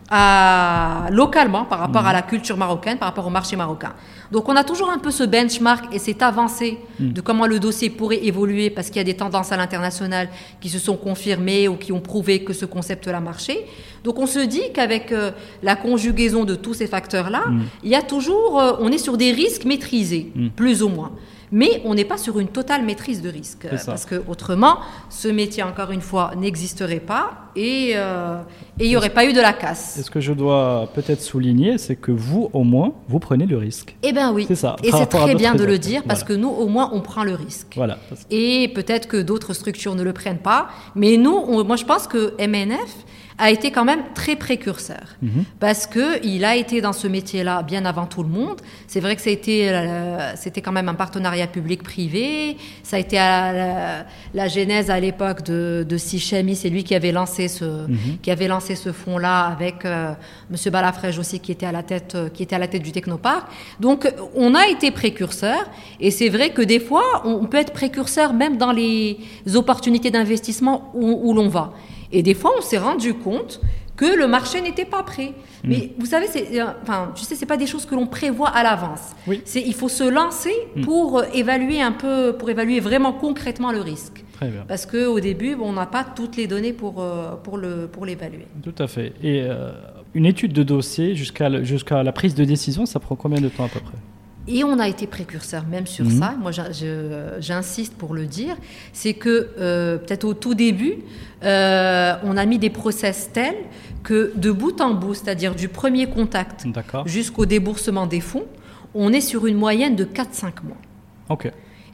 à, localement par rapport à la culture marocaine, par rapport au marché marocain. Donc on a toujours un peu ce benchmark et cette avancée de comment le dossier pourrait évoluer parce qu'il y a des tendances à l'international qui se sont confirmées ou qui ont prouvé que ce concept-là marchait. Donc on se dit qu'avec euh, la conjugaison de tous ces facteurs-là, il y a toujours, euh, on est sur des risques maîtrisés, plus ou moins. Mais on n'est pas sur une totale maîtrise de risque. Parce que autrement, ce métier, encore une fois, n'existerait pas et euh, et il n'y aurait pas eu de la casse. Et ce que je dois peut-être souligner, c'est que vous, au moins, vous prenez le risque. Eh bien oui. C'est ça, Et c'est très bien de le dire parce Voilà. que nous, au moins, on prend le risque. Voilà. Et peut-être que d'autres structures ne le prennent pas. Mais nous, on- moi, je pense que MNF a été quand même très précurseur. Mhm. Parce qu'il a été dans ce métier-là bien avant tout le monde. C'est vrai que euh, c'était quand même un partenariat public-privé. Ça a été à la, la genèse à l'époque de, de Sichemi. C'est lui qui avait lancé ce, qui avait lancé ce fonds-là avec euh, Monsieur Balafrège aussi qui était à la tête, euh, qui était à la tête du Technoparc. Donc, on a été précurseur. Et c'est vrai que des fois, on on peut être précurseur même dans les opportunités d'investissement où, où l'on va. Et des fois, on s'est rendu compte que le marché n'était pas prêt. Mais vous savez, c'est, euh, enfin, tu sais, c'est pas des choses que l'on prévoit à l'avance. Oui. C'est, il faut se lancer pour euh, évaluer un peu, pour évaluer vraiment concrètement le risque. Très bien. Parce qu'au début, bon, on n'a pas toutes les données pour, euh, pour, le, pour l'évaluer. Tout à fait. Et euh, une étude de dossier jusqu'à jusqu'à la prise de décision, ça prend combien de temps à peu près? Et on a été précurseur même sur Mhm. ça. Moi, j'insiste pour le dire. C'est que euh, peut-être au tout début, euh, on a mis des process tels que de bout en bout, c'est-à-dire du premier contact jusqu'au déboursement des fonds, on est sur une moyenne de 4-5 mois. Ok.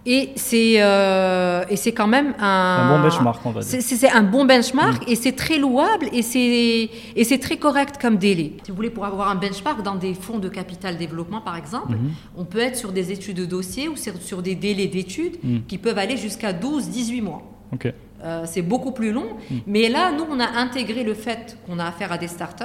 Et c'est euh, et c'est quand même un, Un bon benchmark, on va dire. C'est- un bon benchmark et c'est très louable et c'est et c'est très correct comme délai. Si vous voulez, pour avoir un benchmark dans des fonds de capital développement, par exemple, Mhm. on peut être sur des études de dossier ou sur, sur des délais d'études Mhm. qui peuvent aller jusqu'à 12-18 mois. Ok. Euh, c'est beaucoup plus long. Mais là, nous, on a intégré le fait qu'on a affaire à des startups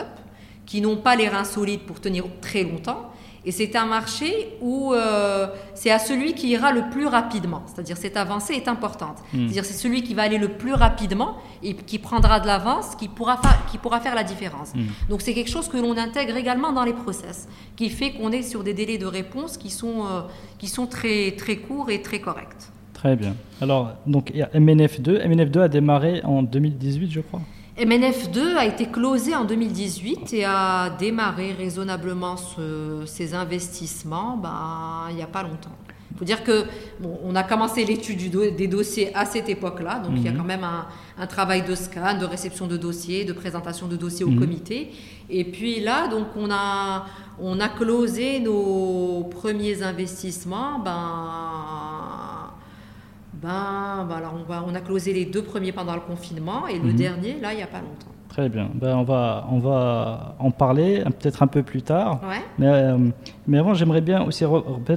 qui n'ont pas les reins solides pour tenir très longtemps. Et c'est un marché où euh, c'est à celui qui ira le plus rapidement. C'est-à-dire cette avancée est importante. C'est-à-dire c'est celui qui va aller le plus rapidement et qui prendra de l'avance, qui pourra, qui pourra faire la différence. Donc c'est quelque chose que l'on intègre également dans les process, qui fait qu'on est sur des délais de réponse qui sont, euh, qui sont très, très courts et très corrects. Très bien. Alors, donc, il y a MNF2. MNF2 a démarré en 2018, je crois. MNF2 a été closé en 2018 et a démarré raisonnablement ce- ses investissements ben, il n'y a pas longtemps. Il faut dire que bon, on a commencé l'étude do- des dossiers à cette époque-là, donc il y a quand même un, un travail de scan, de réception de dossiers, de présentation de dossiers au comité. Et puis là, donc on a, on a closé nos premiers investissements. Ben, ben, ben alors on, va, on a closé les deux premiers pendant le confinement et le dernier, là, il n'y a pas longtemps. Très bien. Ben, on, va, on va en parler euh, peut-être un peu plus tard. Ouais. Mais, euh, mais avant, j'aimerais bien aussi re- euh,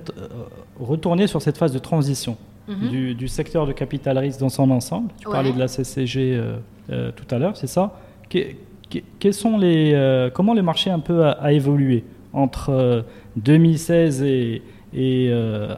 retourner sur cette phase de transition Mhm. du, du secteur de capital risque dans son ensemble. Tu Ouais. parlais de la CCG euh, euh, tout à l'heure, c'est ça? Que- que- quels sont les, Comment le marché un peu a, a évolué entre euh, 2016 et, et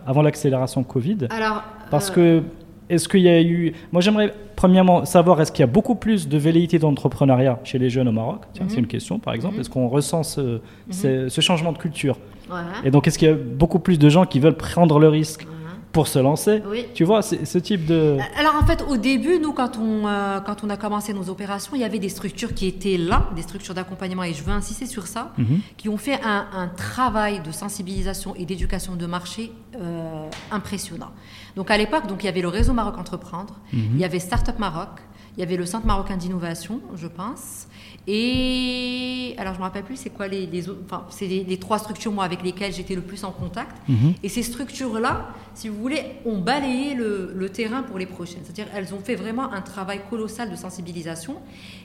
avant l'accélération Covid? Alors, Parce que, est-ce qu'il y a eu. Moi, j'aimerais premièrement savoir est-ce qu'il y a beaucoup plus de velléité d'entrepreneuriat chez les jeunes au Maroc? Tiens, Mhm. c'est une question, par exemple. Mhm. Est-ce qu'on ressent ce, ce- ce changement de culture? Ouais. Et donc, est-ce qu'il y a beaucoup plus de gens qui veulent prendre le risque Mhm. Pour se lancer Oui. Tu vois, ce type de. Alors en fait, au début, nous, quand on, euh, quand on a commencé nos opérations, il y avait des structures qui étaient là, des structures d'accompagnement, et je veux insister sur ça, Mhm. qui ont fait un, un travail de sensibilisation et d'éducation de marché euh, impressionnant. Donc à l'époque, donc il y avait le réseau Maroc Entreprendre, il y avait Startup Maroc, il y avait le Centre marocain d'innovation, je pense, et alors je me rappelle plus c'est quoi les, les autres, enfin c'est les, les trois structures moi avec lesquelles j'étais le plus en contact. Mhm. Et ces structures-là, si vous voulez, ont balayé le, le terrain pour les prochaines. C'est-à-dire elles ont fait vraiment un travail colossal de sensibilisation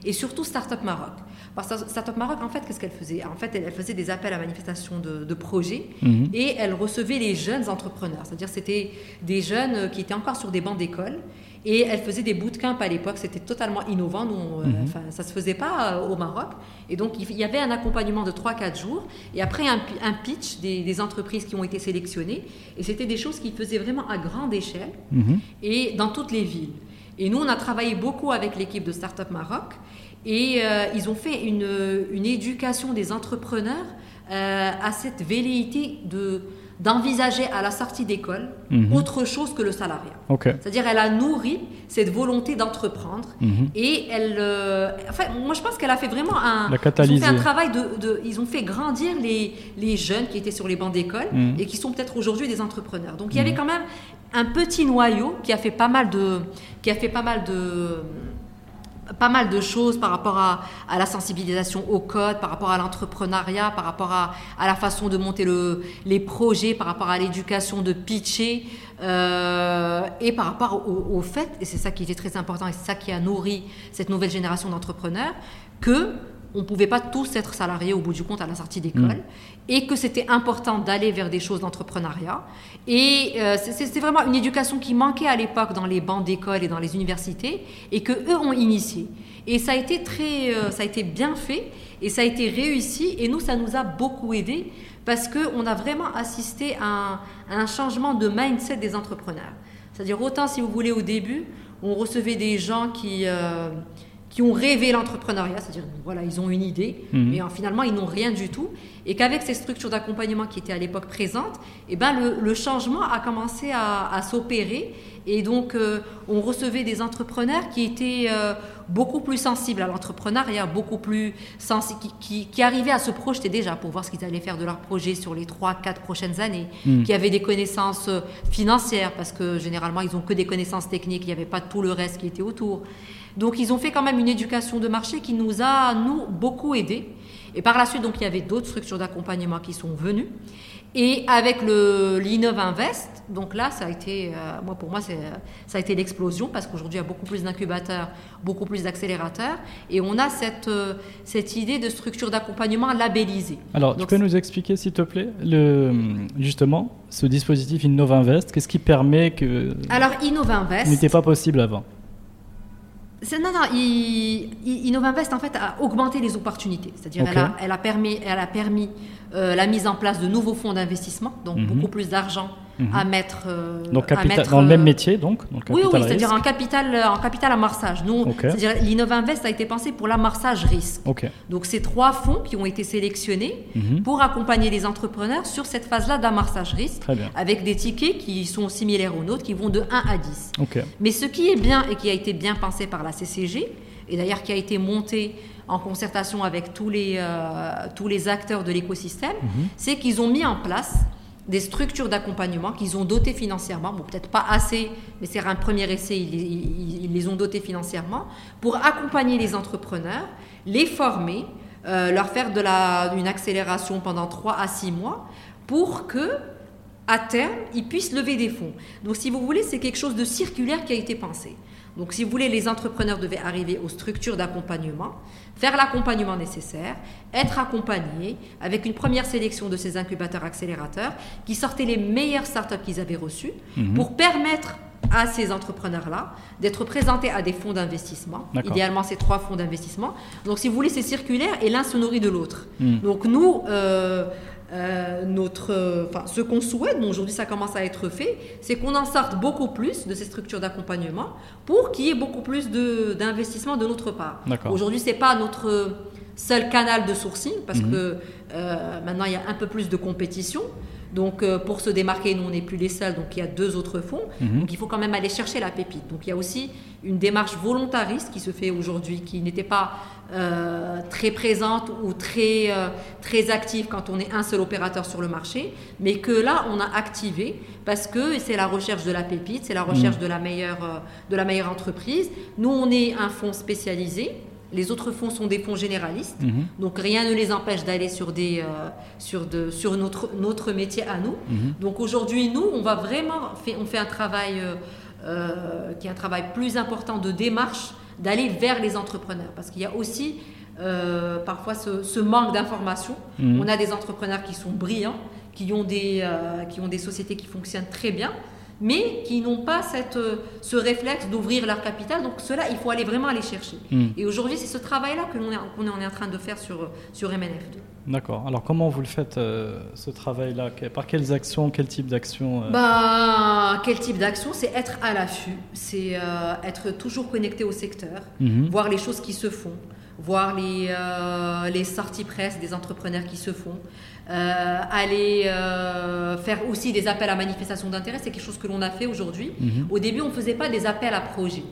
et surtout Startup Maroc. Parce que Startup Maroc, en fait, qu'est-ce qu'elle faisait? En fait, elle, elle faisait des appels à manifestation de, de projets Mhm. et elle recevait les jeunes entrepreneurs. C'est-à-dire c'était des jeunes qui étaient encore sur des bancs d'école et elle faisait des bootcamps à l'époque. C'était totalement innovant. Nous, on, euh, Mhm. ça se faisait pas euh, au Maroc. Et donc, il y avait un accompagnement de 3-4 jours et après un, pi- un pitch des, des entreprises qui ont été sélectionnées. Et c'était des choses qu'ils faisaient vraiment à grande échelle Mhm. et dans toutes les villes. Et nous, on a travaillé beaucoup avec l'équipe de Startup Maroc et euh, ils ont fait une, une, éducation des entrepreneurs euh, à cette velléité de d'envisager à la sortie d'école Mhm. autre chose que le salariat. C'est-à-dire, elle a nourri cette volonté d'entreprendre Mhm. et elle. euh, enfin, moi, je pense qu'elle a fait vraiment un. La Ils ont catalyser. fait un travail de, de- Ils ont fait grandir les, les jeunes qui étaient sur les bancs d'école Mhm. et qui sont peut-être aujourd'hui des entrepreneurs. Donc, il y avait quand même un petit noyau qui a fait pas mal de. Qui a fait pas mal de pas mal de choses par rapport à, la sensibilisation au code, par rapport à l'entrepreneuriat, par rapport à, à la façon de monter le, les projets, par rapport à l'éducation de pitcher, euh, et par rapport au, au fait, et c'est ça qui était très important, et c'est ça qui a nourri cette nouvelle génération d'entrepreneurs, que on ne pouvait pas tous être salariés au bout du compte à la sortie d'école, Mm. et que c'était important d'aller vers des choses d'entrepreneuriat. Et euh, c'est- c'est vraiment une éducation qui manquait à l'époque dans les bancs d'école et dans les universités, et que eux ont initié. Et ça a été très, euh, ça a été bien fait, et ça a été réussi, et nous, ça nous a beaucoup aidé, parce qu'on a vraiment assisté à un, à un changement de mindset des entrepreneurs. C'est-à-dire, autant si vous voulez, au début, on recevait des gens qui, euh, qui ont rêvé l'entrepreneuriat, c'est-à-dire, voilà, ils ont une idée, Mhm. mais euh, finalement, ils n'ont rien du tout. Et qu'avec ces structures d'accompagnement qui étaient à l'époque présentes, eh ben, le, le changement a commencé à, à s'opérer. Et donc, euh, on recevait des entrepreneurs qui étaient euh, beaucoup plus sensibles à l'entrepreneuriat, beaucoup plus sensi- qui, qui, qui arrivaient à se projeter déjà pour voir ce qu'ils allaient faire de leur projet sur les 3-4 prochaines années, Mm. qui avaient des connaissances financières, parce que généralement, ils n'ont que des connaissances techniques, il n'y avait pas tout le reste qui était autour. Donc, ils ont fait quand même une éducation de marché qui nous a, nous, beaucoup aidés. Et par la suite, donc, il y avait d'autres structures d'accompagnement qui sont venues. Et avec le l'Innov Invest, donc là, ça a été, euh, moi pour moi, c'est, ça a été l'explosion parce qu'aujourd'hui, il y a beaucoup plus d'incubateurs, beaucoup plus d'accélérateurs, et on a cette, euh, cette idée de structure d'accompagnement labellisée. Alors, tu peux nous expliquer, s'il te plaît, le, justement, ce dispositif Innova Invest, qu'est-ce qui permet que Alors, Innov Invest, n'était pas possible avant? Non, non, il, il- Innovinvest en fait a augmenté les opportunités. C'est-à-dire Ok. elle, a, elle a permis, elle a permis euh, la mise en place de nouveaux fonds d'investissement, donc Mhm. beaucoup plus d'argent Mhm. à mettre. euh, Donc, à capital, mettre, dans le même euh, métier, donc dans le Oui, oui, c'est-à-dire en capital, en capital amorçage. Nous, Ok. c'est-à-dire l'Innovinvest a été pensé pour l'amorçage risque. Donc, c'est trois fonds qui ont été sélectionnés Mhm. pour accompagner les entrepreneurs sur cette phase-là d'amorçage risque, avec des tickets qui sont similaires aux nôtres, qui vont de 1 à 10. Ok. Mais ce qui est bien et qui a été bien pensé par la CCG, et d'ailleurs qui a été monté en concertation avec tous les, euh, tous les acteurs de l'écosystème, Mhm. c'est qu'ils ont mis en place des structures d'accompagnement qu'ils ont dotées financièrement, bon peut-être pas assez, mais c'est un premier essai, ils, ils- ils les ont dotées financièrement, pour accompagner les entrepreneurs, les former, euh, leur faire de la, une accélération pendant 3 à 6 mois, pour que à terme, ils puissent lever des fonds. Donc, si vous voulez, c'est quelque chose de circulaire qui a été pensé. Donc, si vous voulez, les entrepreneurs devaient arriver aux structures d'accompagnement, faire l'accompagnement nécessaire, être accompagnés avec une première sélection de ces incubateurs accélérateurs qui sortaient les meilleures startups qu'ils avaient reçues Mhm. pour permettre à ces entrepreneurs-là d'être présentés à des fonds d'investissement, idéalement ces trois fonds d'investissement. Donc si vous voulez, c'est circulaire et l'un se nourrit de l'autre. Mhm. Donc nous, euh, euh, notre, enfin, ce qu'on souhaite, bon, aujourd'hui ça commence à être fait, c'est qu'on en sorte beaucoup plus de ces structures d'accompagnement pour qu'il y ait beaucoup plus d'investissement de, notre part. Aujourd'hui, c'est pas notre seul canal de sourcing parce Mhm. que euh, maintenant il y a un peu plus de compétition. Donc euh, pour se démarquer, nous on n'est plus les seuls, donc il y a deux autres fonds. Mhm. Donc il faut quand même aller chercher la pépite. Donc il y a aussi une démarche volontariste qui se fait aujourd'hui, qui n'était pas euh, très présente ou très, euh, très active quand on est un seul opérateur sur le marché, mais que là on a activé parce que c'est la recherche de la pépite, c'est la recherche de, la meilleure, de la meilleure entreprise. Nous on est un fonds spécialisé. Les autres fonds sont des fonds généralistes. Mhm. Donc rien ne les empêche d'aller sur, des, euh, sur, de, sur notre, notre métier à nous. Mhm. Donc aujourd'hui, nous, on va vraiment fait, on fait un travail euh, euh, qui est un travail plus important de démarche, d'aller vers les entrepreneurs. Parce qu'il y a aussi euh, parfois ce, ce manque d'information. Mhm. On a des entrepreneurs qui sont brillants, qui ont des, qui ont des sociétés qui fonctionnent très bien, mais qui n'ont pas cette, euh, ce réflexe d'ouvrir leur capital. Donc cela, il faut aller vraiment aller chercher. Hmm. Et aujourd'hui, c'est ce travail-là que l'on est, qu'on est en train de faire sur, sur MNF2. D'accord. Alors comment vous le faites, euh, ce travail-là? Par quelles actions Quel type d'actions euh? Bah, quel type d'action? C'est être à l'affût, c'est euh, être toujours connecté au secteur, Mhm. voir les choses qui se font, voir les, euh, les sorties presse des entrepreneurs qui se font, euh, aller euh, faire aussi des appels à manifestation d'intérêt, c'est quelque chose que l'on a fait aujourd'hui. Mhm. Au début, on ne faisait pas des appels à projets.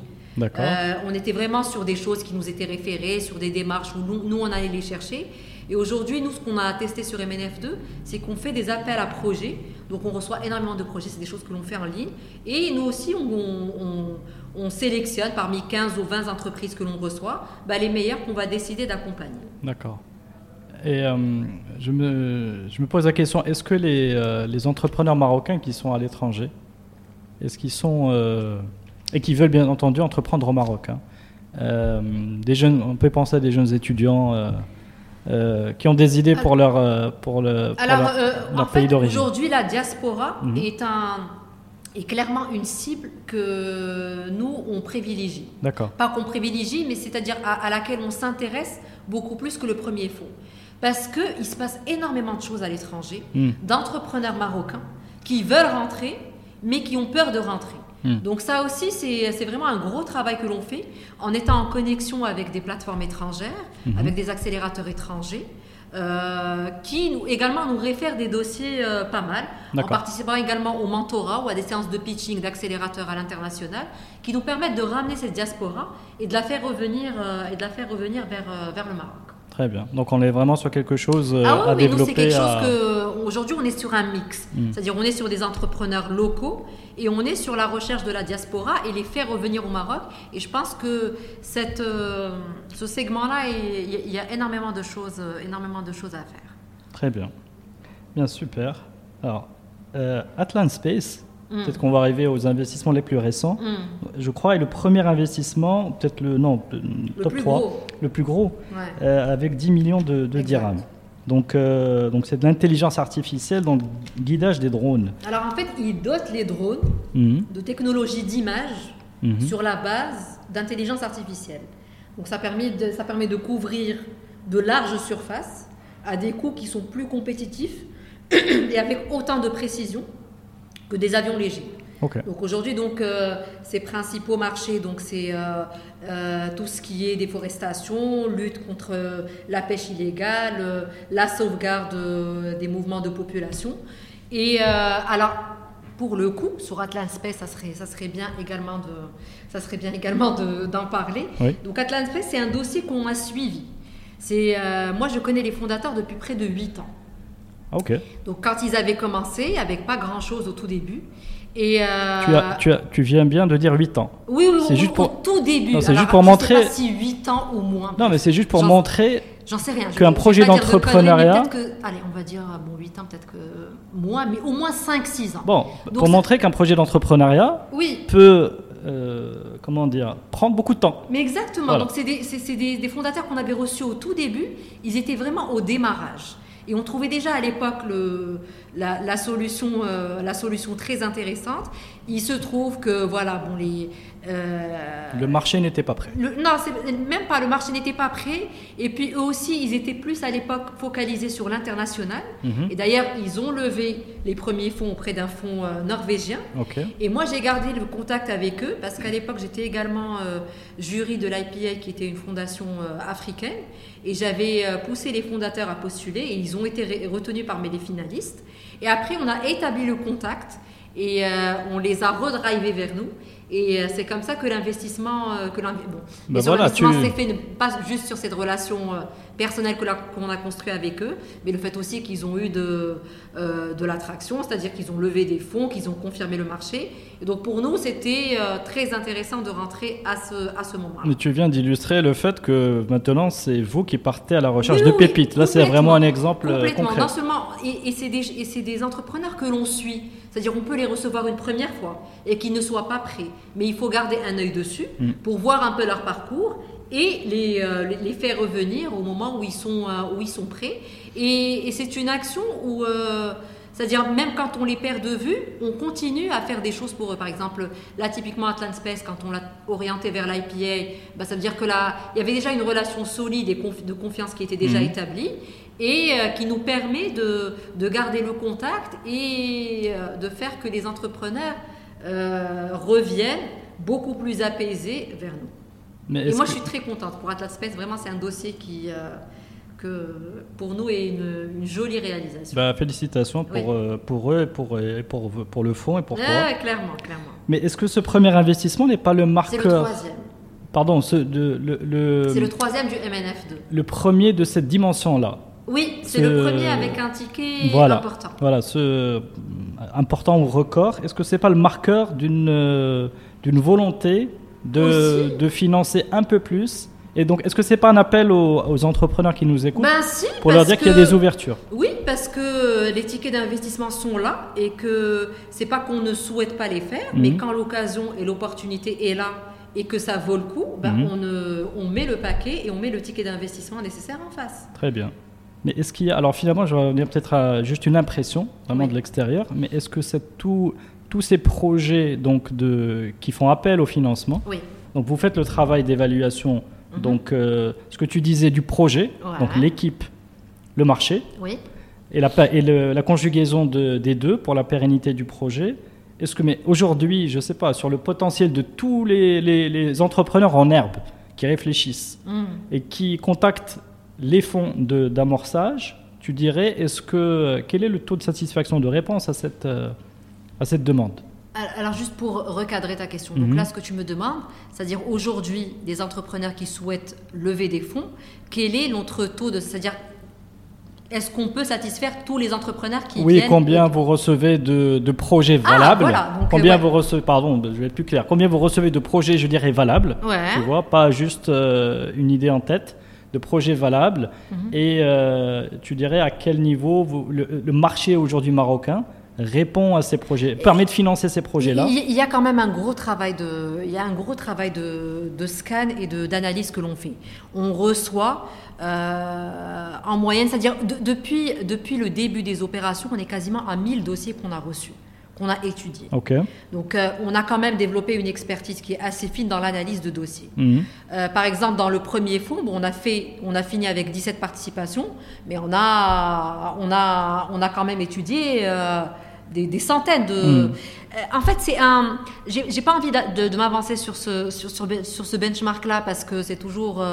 Euh, on était vraiment sur des choses qui nous étaient référées, sur des démarches où nous, nous, on allait les chercher. Et aujourd'hui, nous, ce qu'on a testé sur MNF2, c'est qu'on fait des appels à projets. Donc, on reçoit énormément de projets, c'est des choses que l'on fait en ligne. Et nous aussi, on, on- on sélectionne parmi 15 ou 20 entreprises que l'on reçoit, bah, les meilleures qu'on va décider d'accompagner. D'accord. Et euh, je, me, je me pose la question, est-ce que les, euh, les entrepreneurs marocains qui sont à l'étranger, est-ce qu'ils sont... euh, et qui veulent bien entendu entreprendre au Maroc, hein, des jeunes, on peut penser à des jeunes étudiants qui ont des idées pour leur, pour le, pour Alors, leur- leur en pays d'origine. aujourd'hui, la diaspora Mhm. est, un, est clairement une cible que nous, on privilégie. D'accord. pas qu'on privilégie, mais c'est-à-dire à, à laquelle on s'intéresse beaucoup plus que le premier fonds. Parce qu'il se passe énormément de choses à l'étranger, Hmm. d'entrepreneurs marocains qui veulent rentrer, mais qui ont peur de rentrer. Hmm. Donc ça aussi, c'est vraiment un gros travail que l'on fait en étant en connexion avec des plateformes étrangères, Mhm. avec des accélérateurs étrangers. euh, qui nous, également nous réfèrent des dossiers euh, pas mal, en participant également au mentorat ou à des séances de pitching d'accélérateurs à l'international, qui nous permettent de ramener cette diaspora et de la faire revenir, euh, et de la faire revenir vers, vers le Maroc. Très bien. Donc on est vraiment sur quelque chose euh, ah à mais développer. c'est quelque chose que aujourd'hui on est sur un mix, Mm. c'est-à-dire on est sur des entrepreneurs locaux et on est sur la recherche de la diaspora et les faire revenir au Maroc. Et je pense que cette, euh, ce segment-là, il y, a- il y a énormément de choses, euh, énormément de choses à faire. Très bien. Bien, super. Alors, euh, Atlant Space, Mm. peut-être qu'on va arriver aux investissements les plus récents. Mm. Je crois, est le premier investissement, peut-être le, non, le top plus 3, gros. le plus gros, Ouais. euh, avec 10 millions de, de dirhams. Donc, euh, donc c'est de l'intelligence artificielle dans le guidage des drones. Alors en fait, ils dotent les drones Mhm, de technologies d'image mhm. sur la base d'intelligence artificielle. Donc ça permet, de, ça permet de couvrir de larges surfaces à des coûts qui sont plus compétitifs et avec autant de précision que des avions légers. Donc aujourd'hui, donc euh, ces principaux marchés, donc c'est euh, euh, tout ce qui est déforestation, lutte contre la pêche illégale, la sauvegarde des mouvements de population. Et alors, pour le coup, sur Atlant Space, ça serait, ça serait bien également de, ça serait bien également de- d'en parler. Oui. Donc Atlant Space, c'est un dossier qu'on a suivi. C'est, moi, je connais les fondateurs depuis près de 8 ans. Ok. Donc quand ils avaient commencé, avec pas grand-chose au tout début. Et euh, Tu, as, tu, as, tu viens bien de dire 8 ans. oui, oui, c'est au, juste au pour- tout début. Non, c'est juste pour je sais montrer- pas si 8 ans ou moins. Non, mais c'est juste pour montrer. J'en sais rien. Qu'un projet de d'entrepreneuriat- Allez, on va dire, bon, 8 ans, peut-être que moins, mais au moins 5-6 ans. Bon, Donc pour montrer qu'un projet d'entrepreneuriat Oui, peut, euh, comment dire, prendre beaucoup de temps. mais exactement. Voilà. Donc, c'est des fondateurs qu'on avait reçus au tout début. Ils étaient vraiment au démarrage. Et on trouvait déjà à l'époque le- la, la solution, euh, la solution très intéressante. Il se trouve que, voilà, bon, les. euh, Le marché n'était pas prêt. Le- non, même pas. Le marché n'était pas prêt. Et puis eux aussi, ils étaient plus à l'époque focalisés sur l'international. Mhm. Et d'ailleurs, ils ont levé les premiers fonds auprès d'un fonds euh, norvégien. Et moi, j'ai gardé le contact avec eux parce qu'à l'époque, j'étais également jury de l'IPA, qui était une fondation africaine. Et j'avais poussé les fondateurs à postuler et ils ont été retenus parmi les finalistes. Et après, on a établi le contact et euh, on les a redrivés vers nous. Et euh, c'est comme ça que l'investissement, euh, que bon, sûr, voilà, tu- s'est fait pas juste sur cette relation euh, personnelle qu'on a construite avec eux, mais le fait aussi qu'ils ont eu de, euh, de l'attraction, c'est-à-dire qu'ils ont levé des fonds, qu'ils ont confirmé le marché. Et donc pour nous, c'était euh, très intéressant de rentrer à ce, à ce moment-là. Mais tu viens d'illustrer le fait que maintenant, c'est vous qui partez à la recherche Oui, de oui, pépites. Là, c'est vraiment un exemple Complètement. concret. Non seulement, et, et c'est des, et c'est des entrepreneurs que l'on suit. C'est-à-dire on peut les recevoir une première fois et qu'ils ne soient pas prêts. Mais il faut garder un œil dessus Mm. pour voir un peu leur parcours et les, euh, les faire revenir au moment où ils sont, euh, où ils sont prêts. Et, et c'est une action où... euh, C'est-à-dire, même quand on les perd de vue, on continue à faire des choses pour eux. Par exemple, là, typiquement, Atlant Space, quand on l'a orienté vers l'IPA, bah, ça veut dire que là, il y avait déjà une relation solide et de confiance qui était déjà mhm. établie et euh, qui nous permet de, de, garder le contact et euh, de faire que les entrepreneurs euh, reviennent beaucoup plus apaisés vers nous. et moi, je suis très contente pour Atlas Space. Vraiment, c'est un dossier qui, que pour nous est une, jolie réalisation. Bah, félicitations pour, pour eux et pour, pour, pour, le fond et pour toi. clairement, clairement. Mais est-ce que ce premier investissement n'est pas le marqueur C'est le troisième. Pardon, ce, de, le, le c'est le troisième du MNF2. Le premier de cette dimension-là. Oui, c'est le premier avec un ticket important. Voilà, ce important ou record. Est-ce que c'est pas le marqueur d'une euh, d'une volonté de, de, financer un peu plus et donc, est-ce que c'est pas un appel aux, entrepreneurs qui nous écoutent ben, si, pour leur dire qu'il y a des ouvertures? Oui, parce que les tickets d'investissement sont là et que c'est pas qu'on ne souhaite pas les faire, mais mhm. quand l'occasion et l'opportunité est là et que ça vaut le coup, ben mhm. on, on met le paquet et on met le ticket d'investissement nécessaire en face. Très bien. Mais est-ce qu'il y a. Alors finalement, je vais revenir peut-être à juste une impression, vraiment de l'extérieur, mais est-ce que c'est tout, tous ces projets donc, de, qui font appel au financement Oui. Donc vous faites le travail d'évaluation, mhm. donc euh, ce que tu disais du projet, donc l'équipe, le marché, oui. et, la, et la conjugaison de, des deux pour la pérennité du projet. Est-ce que, mais aujourd'hui, je ne sais pas, sur le potentiel de tous les, les, entrepreneurs en herbe qui réfléchissent mm. et qui contactent les fonds d'amorçage, tu dirais, est-ce que, quel est le taux de satisfaction de réponse à cette, euh, à cette demande? Alors juste pour recadrer ta question, donc mhm. là ce que tu me demandes, c'est-à-dire aujourd'hui des entrepreneurs qui souhaitent lever des fonds, quel est notre taux de, c'est-à-dire est-ce qu'on peut satisfaire tous les entrepreneurs qui oui, combien vous recevez de, de projets ah, valables voilà, Combien vous recevez Pardon, je vais être plus clair. Combien vous recevez de projets, je dirais valables Tu vois, pas juste euh, une idée en tête de projets valables mhm. et euh, tu dirais à quel niveau le, marché aujourd'hui marocain répond à ces projets, permet de financer ces projets-là Il y a quand même un gros travail de, il y a un gros travail de, de scan et d'analyse que l'on fait. On reçoit euh, en moyenne, c'est-à-dire depuis, depuis le début des opérations, on est quasiment à 1000 dossiers qu'on a reçus qu'on a étudié. Donc, euh, on a quand même développé une expertise qui est assez fine dans l'analyse de dossiers. Mhm. Euh, par exemple, dans le premier fonds, on, a fait, on a fini avec 17 participations, mais on a, on a, on a quand même étudié euh, des, centaines de. Mhm. en fait, c'est un. J'ai pas envie de, m'avancer sur ce, sur, sur, sur ce benchmark-là parce que c'est toujours.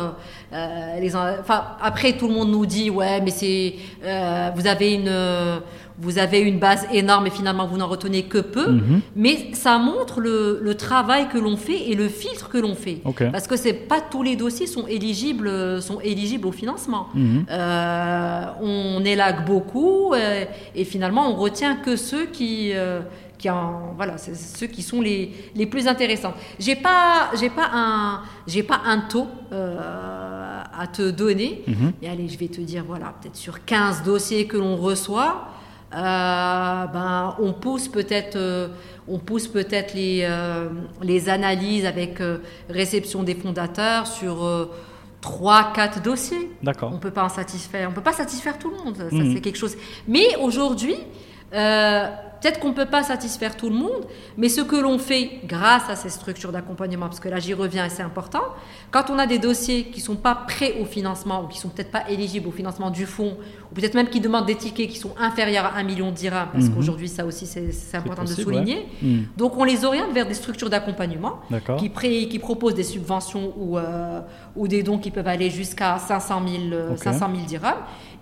les, enfin, après, tout le monde nous dit ouais, mais c'est. vous avez une vous avez une base énorme et finalement vous n'en retenez que peu, mhm. mais ça montre le, travail que l'on fait et le filtre que l'on fait. Parce que c'est pas tous les dossiers sont éligibles, sont éligibles au financement. Mhm. Euh, on élague beaucoup euh, et, finalement on retient que ceux qui euh, qui en, voilà, c'est ceux qui sont les, les plus intéressants. J'ai pas, j'ai pas un, j'ai pas un taux à te donner. Mhm. Et allez, je vais te dire, voilà, peut-être sur 15 dossiers que l'on reçoit, euh, ben, on pousse peut-être euh, on pousse peut-être les, euh, les analyses avec réception des fondateurs sur trois, quatre dossiers. D'accord. On peut pas en satisfaire, on peut pas satisfaire tout le monde. Ça, mhm. c'est quelque chose. Mais aujourd'hui, Peut-être qu'on ne peut pas satisfaire tout le monde, mais ce que l'on fait grâce à ces structures d'accompagnement, parce que là j'y reviens et c'est important, quand on a des dossiers qui ne sont pas prêts au financement ou qui ne sont peut-être pas éligibles au financement du fonds, ou peut-être même qui demandent des tickets qui sont inférieurs à 1 million de dirhams, parce mhm. qu'aujourd'hui ça aussi c'est important de souligner, mhm. donc on les oriente vers des structures d'accompagnement qui, qui, proposent des subventions ou, euh, ou des dons qui peuvent aller jusqu'à 500 000, 500 000 dirhams.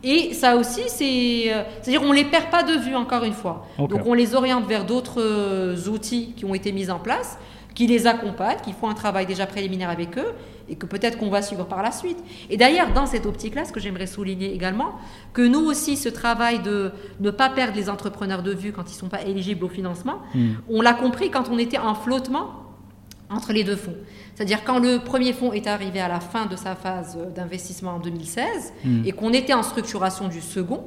Et ça aussi, c'est, euh, c'est-à-dire on les perd pas de vue encore une fois. Donc on les oriente vers d'autres euh, outils qui ont été mis en place, qui les accompagnent, qui font un travail déjà préliminaire avec eux et que peut-être qu'on va suivre par la suite. Et d'ailleurs, dans cette optique-là, ce que j'aimerais souligner également, que nous aussi, ce travail de ne pas perdre les entrepreneurs de vue quand ils ne sont pas éligibles au financement, hmm. on l'a compris quand on était en flottement entre les deux fonds. C'est-à-dire quand le premier fonds est arrivé à la fin de sa phase d'investissement en 2016 hmm. et qu'on était en structuration du second,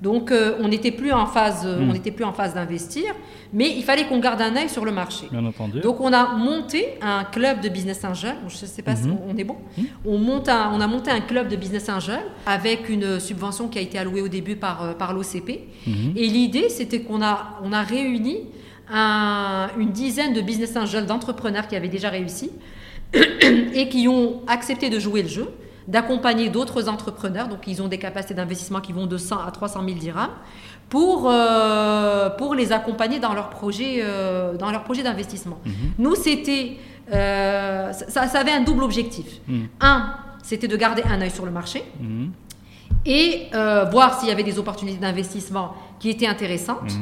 Donc euh, on n'était plus en phase, euh, Mm. on n'était plus en phase d'investir, mais il fallait qu'on garde un œil sur le marché. Bien entendu. Donc on a monté un club de business angel. Je ne sais pas si Mhm. on est bon. On, monte un- on a monté un club de business angel avec une subvention qui a été allouée au début par, euh, par l'OCP. Et l'idée, c'était qu'on a, on a réuni un- une dizaine de business angels, d'entrepreneurs qui avaient déjà réussi et qui ont accepté de jouer le jeu, d'accompagner d'autres entrepreneurs. Donc, ils ont des capacités d'investissement qui vont de 100 à 300 000 dirhams pour, euh, pour les accompagner dans leur projet, euh, dans leur projet d'investissement. Mhm. Nous, c'était, euh, ça, ça avait un double objectif. Mhm. Un, c'était de garder un œil sur le marché Mhm. et voir s'il y avait des opportunités d'investissement qui étaient intéressantes.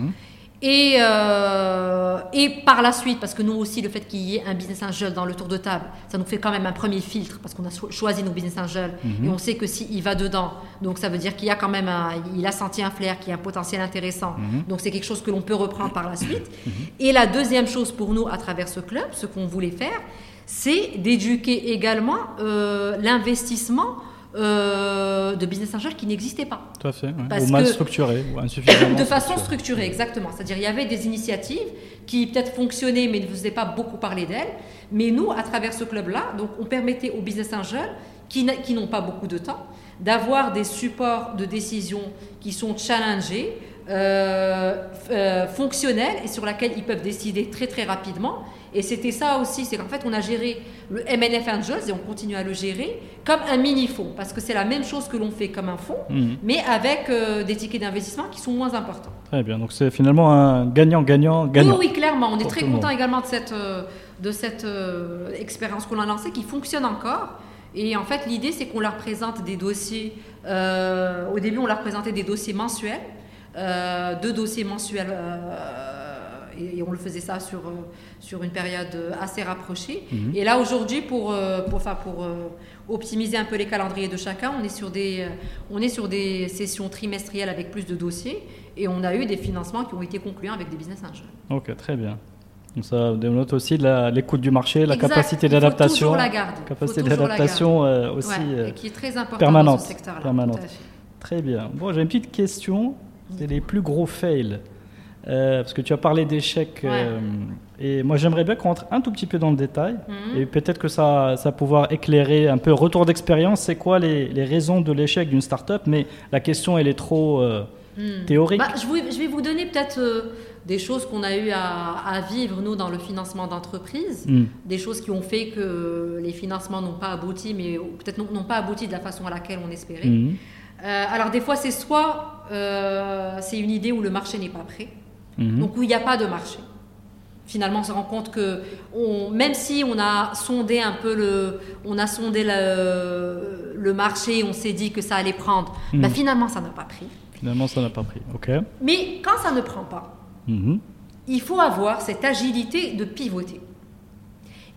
Et, euh, et par la suite, parce que nous aussi, le fait qu'il y ait un business angel dans le tour de table, ça nous fait quand même un premier filtre, parce qu'on a cho- choisi nos business angels, Mhm. et on sait que s'il va dedans, donc ça veut dire qu'il y a quand même un, il a senti un flair, qu'il y a un potentiel intéressant. Mhm. Donc c'est quelque chose que l'on peut reprendre par la suite. Mhm. Et la deuxième chose pour nous, à travers ce club, ce qu'on voulait faire, c'est d'éduquer également euh, l'investissement de business angel qui n'existait pas. Tout à fait. ouais. Ou mal structuré, ou insuffisamment De façon structuré. structurée, exactement. C'est-à-dire, il y avait des initiatives qui peut-être fonctionnaient, mais ne faisaient pas beaucoup parler d'elles. Mais nous, à travers ce club-là, donc, on permettait aux business angels qui, n'ont pas beaucoup de temps d'avoir des supports de décision qui sont challengés, euh, euh, fonctionnels et sur lesquels ils peuvent décider très très rapidement. Et c'était ça aussi, c'est qu'en fait on a géré le MNF Angels et on continue à le gérer comme un mini-fonds, parce que c'est la même chose que l'on fait comme un fonds, Mhm. mais avec euh, des tickets d'investissement qui sont moins importants. Très bien. Donc c'est finalement un gagnant-gagnant gagnant. Oui, oui, clairement. On est très content également de cette, euh, de cette euh, expérience qu'on a lancée qui fonctionne encore. Et en fait, l'idée, c'est qu'on leur présente des dossiers. au début, on leur présentait des dossiers mensuels, deux dossiers mensuels. Et, et on le faisait ça sur, euh, sur une période euh, assez rapprochée. Mhm. Et là, aujourd'hui, pour, euh, pour, enfin, pour optimiser un peu les calendriers de chacun, on est, sur des, on est sur des sessions trimestrielles avec plus de dossiers. Et on a eu des financements qui ont été concluants avec des business angels. Ok, très bien. Donc ça dénote aussi l'écoute du marché, la Exact. capacité d'adaptation, la garder. capacité d'adaptation euh, aussi Ouais, euh, et qui est très important permanente, dans ce secteur-là. permanente. Très bien. Bon, j'ai une petite question. C'est les plus gros fails. Euh, parce que tu as parlé d'échecs. euh, et moi, j'aimerais bien qu'on rentre un tout petit peu dans le détail. Mhm. Et peut-être que ça, ça va pouvoir éclairer un peu retour d'expérience. C'est quoi les, les raisons de l'échec d'une start-up Mais la question, elle est trop euh, Hmm. théorique. Bah, je, vais, je vais vous donner peut-être des choses qu'on a eu à, à vivre, nous, dans le financement d'entreprise. Hmm. Des choses qui ont fait que les financements n'ont pas abouti, mais peut-être n'ont pas abouti de la façon à laquelle on espérait. Mhm. Euh, alors, des fois, c'est soit euh, c'est une idée où le marché n'est pas prêt, Mhm. donc où il n'y a pas de marché. Finalement, on se rend compte que on- même si on a sondé un peu le, on a sondé le, le marché, on s'est dit que ça allait prendre, bah, finalement, ça n'a pas pris. Finalement, ça n'a pas pris. Ok. Mais quand ça ne prend pas, Mhm. il faut avoir cette agilité de pivoter.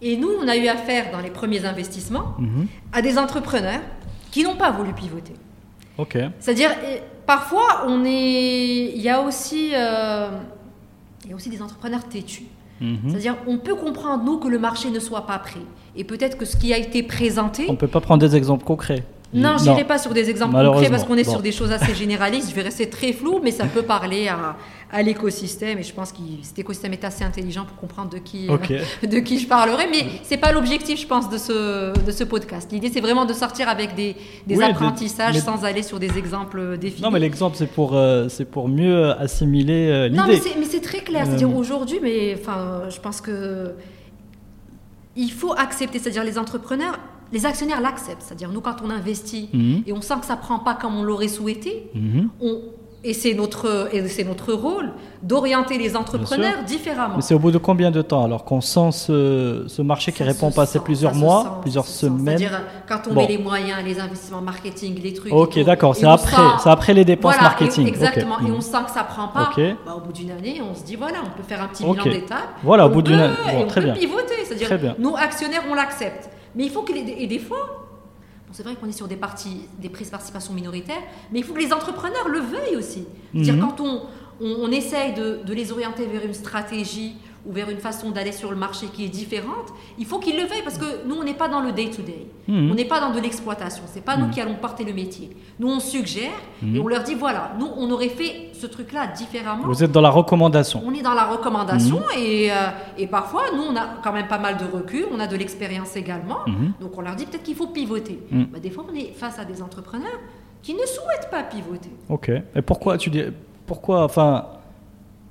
Et nous, on a eu affaire dans les premiers investissements Mhm. à des entrepreneurs qui n'ont pas voulu pivoter. Ok. C'est-à-dire, parfois, on est, il y a aussi, euh, il y a aussi des entrepreneurs têtus. Mhm. C'est-à-dire, on peut comprendre nous que le marché ne soit pas prêt, et peut-être que ce qui a été présenté. On ne peut pas prendre des exemples concrets. Non, je n'irai pas sur des exemples concrets parce qu'on est bon. sur des choses assez généralistes. Je vais rester très flou, mais ça peut parler à, à l'écosystème. Et je pense que cet écosystème est assez intelligent pour comprendre de qui, euh, de qui je parlerai. Mais c'est pas l'objectif, je pense, de ce, de ce podcast. L'idée, c'est vraiment de sortir avec des, des Oui, de- apprentissages mais- sans aller sur des exemples définis. Non, mais l'exemple, c'est pour, euh, c'est pour mieux assimiler euh, Non, mais l'idée. c'est- mais c'est très clair. C'est-à-dire Euh. aujourd'hui, mais enfin, je pense que il faut accepter. C'est-à-dire les entrepreneurs, les actionnaires l'acceptent. C'est-à-dire nous, quand on investit Mhm. et on sent que ça prend pas comme on l'aurait souhaité, Mhm. on, et c'est notre, et c'est notre rôle d'orienter les entrepreneurs différemment. Mais c'est au bout de combien de temps alors qu'on sent ce, ce marché qui Ça répond se passer sent, plusieurs mois, sent, plusieurs semaines C'est-à-dire quand on Bon. met les moyens, les investissements marketing, les trucs. Ok, d'accord, c'est après- c'est après les dépenses Voilà, marketing, et- Exactement. Et Mhm. on sent que ça prend pas. Ok. Bah, au bout d'une année, on se dit voilà, on peut faire un petit bilan d'étape. Voilà, au bout d'une année. Bon, on très peut bien. pivoter. C'est-à-dire, nous actionnaires, on l'accepte. Mais il faut que les, et des fois. bon, c'est vrai qu'on est sur des parties, des prises de participation minoritaires, mais il faut que les entrepreneurs le veuillent aussi. C'est-à-dire Mhm. quand on, on, on essaye de, de les orienter vers une stratégie ou vers une façon d'aller sur le marché qui est différente, il faut qu'ils le veuillent parce que nous, on n'est pas dans le day-to-day. Mhm. On n'est pas dans de l'exploitation. C'est pas nous qui allons porter le métier. Nous, on suggère et on leur dit voilà, nous, on aurait fait ce truc-là différemment. Vous êtes dans la recommandation. On est dans la recommandation et, euh, et parfois, nous, on a quand même pas mal de recul, on a de l'expérience également. Donc, on leur dit peut-être qu'il faut pivoter. Mhm. Bah, des fois, on est face à des entrepreneurs qui ne souhaitent pas pivoter. Ok. Et pourquoi tu dis pourquoi Enfin,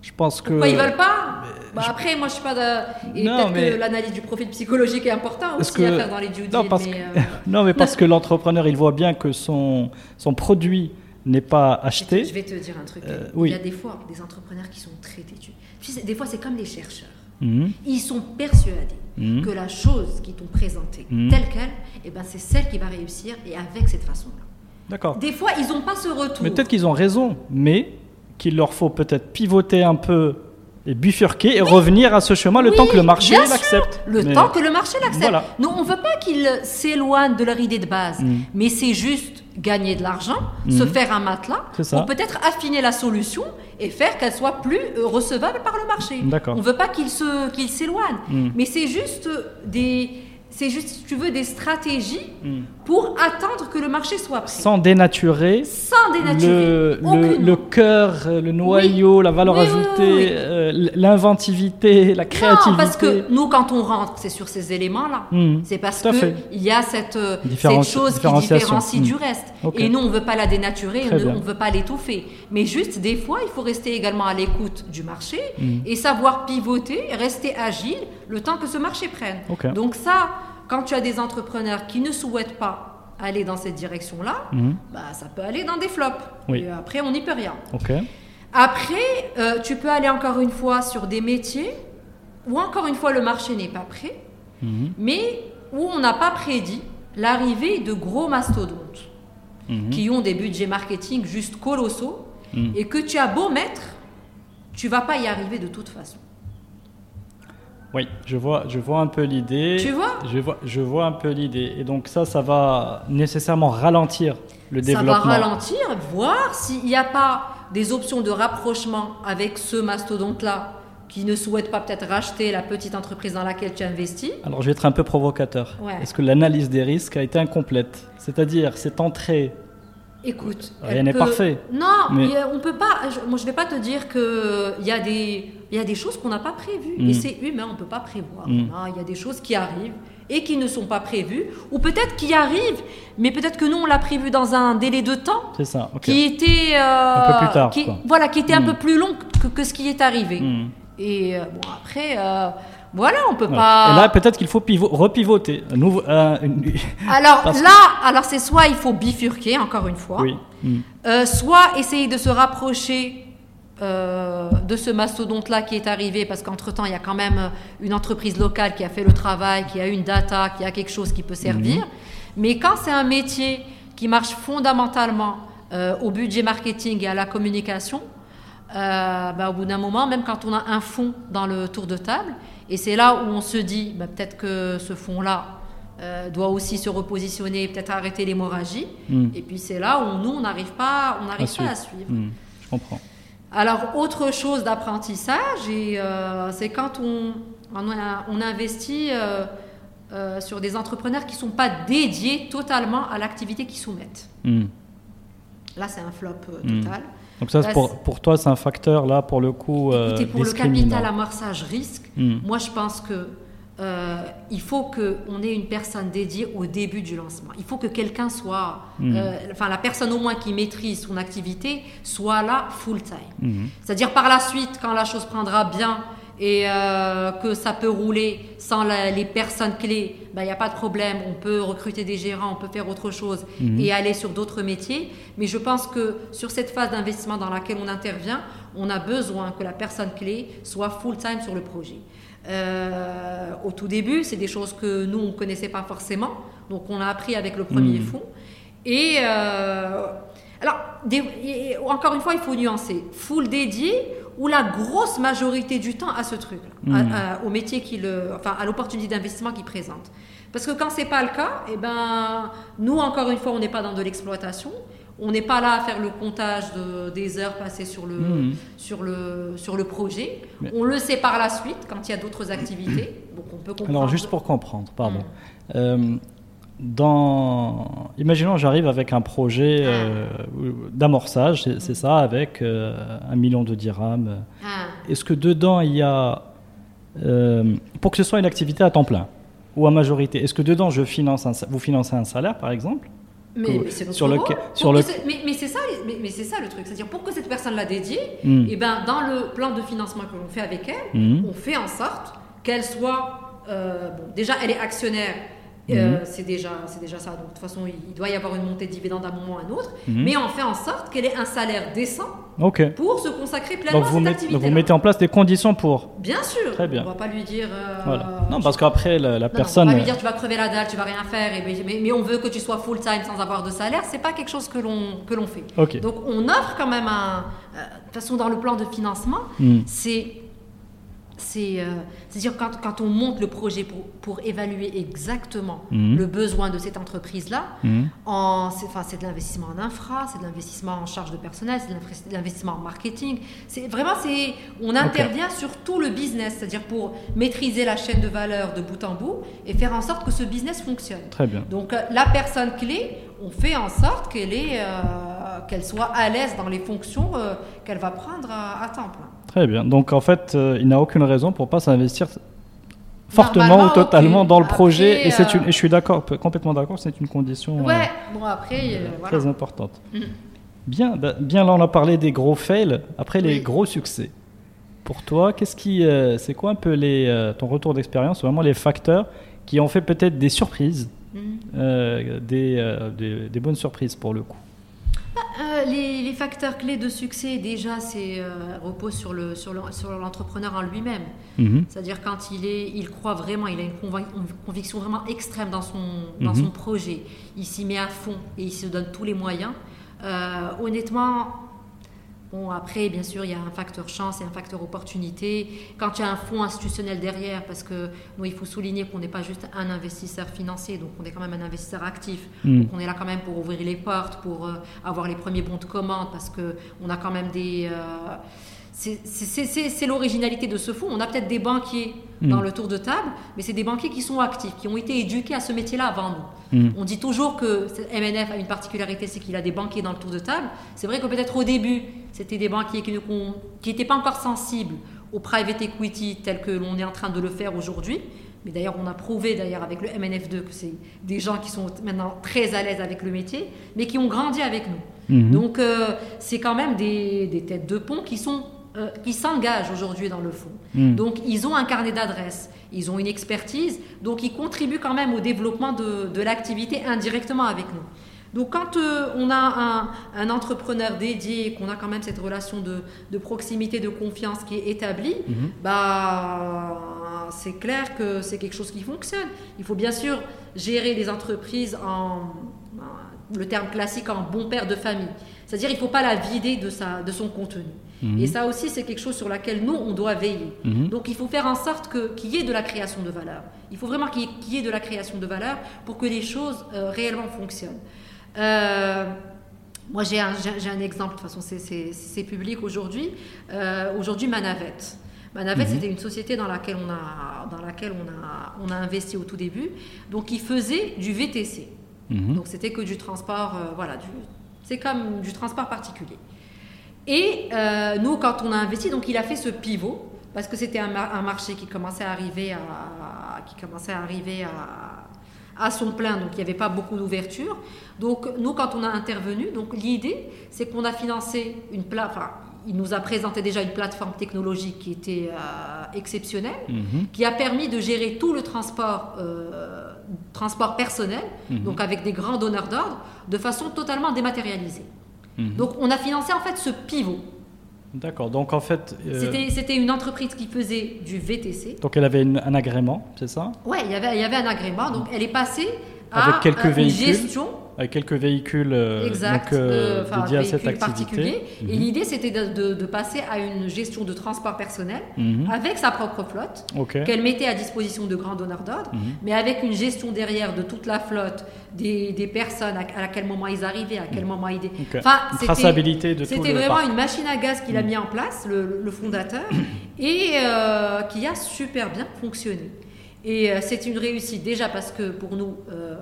je pense que. Pourquoi ils veulent pas bah, Après, moi, je suis pas de... Et peut-être mais- que l'analyse du profil psychologique est important Est-ce aussi à que- faire dans les due Non, parce mais, que, euh, non, mais parce que l'entrepreneur, il voit bien que son, son produit n'est pas Je acheté. vais te dire un truc. Euh, Il oui. y a des fois des entrepreneurs qui sont très têtus. Tu sais, des fois, c'est comme les chercheurs. Mhm. Ils sont persuadés Mhm. que la chose qu'ils t'ont présentée Mhm. telle qu'elle, eh ben, c'est celle qui va réussir et avec cette façon-là. D'accord. Des fois, ils n'ont pas ce retour. Mais peut-être qu'ils ont raison, mais qu'il leur faut peut-être pivoter un peu et bifurquer et revenir à ce chemin le Oui, temps que le marché l'accepte. Le Mais- temps que le marché l'accepte. Voilà. Nous, on ne veut pas qu'ils s'éloignent de leur idée de base, Mm. mais c'est juste gagner de l'argent, se faire un matelas, pour peut-être affiner la solution et faire qu'elle soit plus euh, recevable par le marché. On ne veut pas qu'ils se, qu'ils s'éloignent, Mm. mais c'est juste des, c'est juste, si tu veux, des stratégies Mm. pour attendre que le marché soit prêt. Sans dénaturer Sans dénaturer. le, le, cœur, euh, le noyau, la valeur Oui, ajoutée, oui, euh, l'inventivité, la créativité. Non, parce que nous, quand on rentre, c'est sur ces éléments-là. Mm. C'est parce qu'il y a cette, euh, cette chose qui différencie Mm. du reste. Et nous, on ne veut pas la dénaturer, Très on ne- veut pas l'étouffer. Mais juste, des fois, il faut rester également à l'écoute du marché et savoir pivoter, rester agile le temps que ce marché prenne. Donc ça, quand tu as des entrepreneurs qui ne souhaitent pas aller dans cette direction-là, Mhm. bah, ça peut aller dans des flops. Oui. Et après, on n'y peut rien. Ok. Après, euh, tu peux aller encore une fois sur des métiers où encore une fois le marché n'est pas prêt, Mhm. mais où on n'a pas prédit l'arrivée de gros mastodontes Mhm. qui ont des budgets marketing juste colossaux et que tu as beau mettre, tu vas pas y arriver de toute façon. Oui, je vois, je vois un peu l'idée. Tu vois? Je vois, je vois un peu l'idée. Et donc ça, ça va nécessairement ralentir le Ça va développement. ralentir, voir s'il n'y a pas des options de rapprochement avec ce mastodonte-là qui ne souhaite pas peut-être racheter la petite entreprise dans laquelle tu investis. Alors je vais être un peu provocateur. Ouais. Est-ce que l'analyse des risques a été incomplète? C'est-à-dire cette entrée. Écoute, Rien n'est peut- parfait, Non, mais- on peut pas. je- moi, je vais pas te dire que il y a des, il y a des choses qu'on n'a pas prévues Mm. et c'est humain, on peut pas prévoir. Mm. hein. Il y a des choses qui arrivent et qui ne sont pas prévues, ou peut-être qui arrivent, mais peut-être que nous on l'a prévu dans un délai de temps C'est ça. Ok. qui était euh, Un peu plus tard, qui- quoi. voilà, qui était un Mm. peu plus long que, que ce qui est arrivé. Et euh, bon après, euh, voilà, on peut pas. Et là, peut-être qu'il faut pivo- repivoter. Nouveau, une- alors parce que- là, alors c'est soit il faut bifurquer encore une fois. Oui. Hmm. Euh, soit essayer de se rapprocher euh, de ce mastodonte-là qui est arrivé, parce qu'entre-temps, il y a quand même euh, une entreprise locale qui a fait le travail, qui a une data, qui a quelque chose qui peut servir. Mais quand c'est un métier qui marche fondamentalement euh, au budget marketing et à la communication, euh, bah, au bout d'un moment, même quand on a un fonds dans le tour de table, et c'est là où on se dit, bah, peut-être que ce fonds-là euh, doit aussi se repositionner, peut-être arrêter l'hémorragie. Mm. Et puis c'est là où nous, on n'arrive pas, on pas à suivre. Hmm. Je comprends. Alors, autre chose d'apprentissage, euh, c'est quand on, on, a- on investit euh, sur des entrepreneurs qui ne sont pas dédiés totalement à l'activité qu'ils soumettent. Hmm. Là, c'est un flop total. Donc ça, pour, toi, c'est un facteur là pour le coup euh, Écoutez, pour le capital amorçage risque, Mm. moi je pense que euh, il faut qu'on ait une personne dédiée au début du lancement. Il faut que quelqu'un soit, Mm. euh, enfin la personne au moins qui maîtrise son activité soit là full time. Mhm. C'est-à-dire par la suite, quand la chose prendra bien et euh, que ça peut rouler sans la- les personnes clés, il n'y a pas de problème. On peut recruter des gérants, on peut faire autre chose Mhm. et aller sur d'autres métiers. Mais je pense que sur cette phase d'investissement dans laquelle on intervient, on a besoin que la personne clé soit full-time sur le projet. Euh, au tout début, c'est des choses que nous, on ne connaissait pas forcément. Donc on a appris avec le premier Mhm. fonds. Et euh, alors, des- et- et encore une fois, il faut nuancer. Full dédié ou la grosse majorité du temps à ce truc-là, à- à- au métier qui le, enfin, à l'opportunité d'investissement qu'il présente. Parce que quand c'est pas le cas, eh ben, nous encore une fois, on n'est pas dans de l'exploitation. On n'est pas là à faire le comptage de, des heures passées sur le, Mhm. sur le, sur le projet. Mais- On le sait par la suite quand il y a d'autres activités. Donc on peut comprendre. Alors, juste pour comprendre, pardon. Mm. Euh, dans... Imaginons, j'arrive avec un projet euh, d'amorçage, c'est ça, avec euh, un million de dirhams. Ah. Est-ce que dedans, il y a. euh, pour que ce soit une activité à temps plein ou à majorité, est-ce que dedans, je finance un, vous financez un salaire, par exemple? Mais, c'est sur Pour sur le- mais, mais c'est ça, mais, c'est ça le truc, c'est-à-dire pour que cette personne l'a dédiée, Hmm. et ben dans le plan de financement que l'on fait avec elle, Mhm. on fait en sorte qu'elle soit, bon, déjà elle est actionnaire. Mhm. euh, c'est déjà, c'est déjà ça. Donc, de toute façon, il, il doit y avoir une montée de dividendes à un moment ou à un autre. Mhm. Mais on fait en sorte qu'elle ait un salaire décent pour se consacrer pleinement Donc à cette mettez, activité. donc vous mettez en place des conditions pour. Bien sûr. Très bien. On va pas lui dire. euh, Voilà. Non, parce qu'après, la, la non, non, personne. on va pas lui dire tu vas crever la dalle, tu vas rien faire, et, mais, mais- mais on veut que tu sois full time sans avoir de salaire. C'est pas quelque chose que l'on fait. Donc on offre quand même un. euh, De toute façon, dans le plan de financement, Hmm. c'est c'est euh, c'est-à-dire quand, quand on monte le projet pour, pour évaluer exactement Mhm. le besoin de cette entreprise là Mhm. en c'est enfin, c'est de l'investissement en infra c'est de l'investissement en charge de personnel c'est de l'investi- de l'investissement en marketing c'est vraiment c'est on intervient sur tout le business c'est-à-dire pour maîtriser la chaîne de valeur de bout en bout et faire en sorte que ce business fonctionne Très bien. donc euh, la personne clé, on fait en sorte qu'elle est, euh, qu'elle soit à l'aise dans les fonctions euh, qu'elle va prendre à, à temps plein. Très bien. Donc en fait, euh, il n'a aucune raison pour pas s'investir fortement ou totalement aucune. dans le Après, projet. Et c'est euh, une, et je suis d'accord, complètement d'accord, c'est une condition euh, Ouais. Bon après, euh, voilà. très importante. Mhm. Bien, bah, bien là on a parlé des gros fails. Après les gros succès. Pour toi, qu'est-ce qui, euh, c'est quoi un peu les, euh, ton retour d'expérience, vraiment les facteurs qui ont fait peut-être des surprises, euh, des, euh, des, des bonnes surprises pour le coup? Euh, les, les facteurs clés de succès, déjà, c'est euh, repose sur le sur le- sur l'entrepreneur en lui-même. Mhm. C'est-à-dire quand il est, il croit vraiment, il a une conviction vraiment extrême dans son, dans Mhm. son projet. Il s'y met à fond et il se donne tous les moyens. Euh, honnêtement, bon après, bien sûr, il y a un facteur chance et un facteur opportunité. Quand il y a un fonds institutionnel derrière, parce que nous, il faut souligner qu'on n'est pas juste un investisseur financier, donc on est quand même un investisseur actif. Mhm. Donc on est là quand même pour ouvrir les portes, pour euh, avoir les premiers bons de commande, parce que on a quand même des euh, c'est- l'originalité de ce fonds. On a peut-être des banquiers Mm. dans le tour de table, mais c'est des banquiers qui sont actifs, qui ont été éduqués à ce métier-là avant nous. Mm. On dit toujours que MNF a une particularité, c'est qu'il a des banquiers dans le tour de table. C'est vrai que peut-être au début, c'était des banquiers qui n'étaient pas encore sensibles au private equity tel que l'on est en train de le faire aujourd'hui. Mais d'ailleurs, on a prouvé d'ailleurs avec le MNF2 que c'est des gens qui sont maintenant très à l'aise avec le métier, mais qui ont grandi avec nous. Mhm. Donc, euh, c'est quand même des, des têtes de pont qui sont euh, qui s'engagent aujourd'hui dans le fond. Mm. Donc, ils ont un carnet d'adresses, ils ont une expertise, donc ils contribuent quand même au développement de, de l'activité indirectement avec nous. Donc, quand euh, on a un, un entrepreneur dédié, qu'on a quand même cette relation de, de proximité, de confiance qui est établie, Mhm. bah, c'est clair que c'est quelque chose qui fonctionne. Il faut bien sûr gérer les entreprises en, le terme classique, en bon père de famille. C'est-à-dire, il ne faut pas la vider de, sa, de son contenu. Mhm. Et ça aussi, c'est quelque chose sur laquelle nous, on doit veiller. Mhm. Donc, il faut faire en sorte qu'il y ait de la création de valeur. Il faut vraiment qu'il y, ait- qu'il y ait de la création de valeur pour que les choses euh, réellement fonctionnent. Euh, moi, j'ai un, un exemple, de toute façon, c'est- public aujourd'hui. Euh, aujourd'hui, Manavette. Manavette, Mhm. c'était une société dans laquelle, on a, dans laquelle on, a, on a investi au tout début. Donc, qui faisait du VTC. Mhm. Donc c'était que du transport, voilà, c'est comme du transport particulier. Et euh, nous, quand on a investi, donc il a fait ce pivot parce que c'était un, mar- un marché qui commençait à arriver à, qui commençait à arriver à, à son plein, donc il n'y avait pas beaucoup d'ouverture. Donc nous, quand on a intervenu, donc l'idée, c'est qu'on a financé une plateforme. Il nous a présenté déjà une plateforme technologique qui était euh, exceptionnelle Mhm. qui a permis de gérer tout le transport, euh, transport personnel, Mhm. donc avec des grands donneurs d'ordre, de façon totalement dématérialisée. Mhm. Donc on a financé en fait ce pivot. D'accord. Donc en fait, euh, C'était- une entreprise qui faisait du VTC. donc elle avait une- un agrément, c'est ça? Ouais, il y avait, il y avait un agrément, donc elle est passée avec à quelques euh, véhicules. une gestion avec quelques véhicules euh, donc, euh, de- enfin, dédiés à cette véhicules activité. particuliers. Et Mhm. l'idée, c'était de, de- de passer à une gestion de transport personnel Mhm. avec sa propre flotte, qu'elle mettait à disposition de grands donneurs d'ordre, Mhm. mais avec une gestion derrière de toute la flotte, des, des personnes, à, à quel moment ils arrivaient, à quel moment ils... dé- Ok. Enfin, Une traçabilité de C'était vraiment une machine à gaz qu'il a mis en place, le, le fondateur, et euh, qui a super bien fonctionné. Et euh, c'est une réussite déjà parce que pour nous, euh,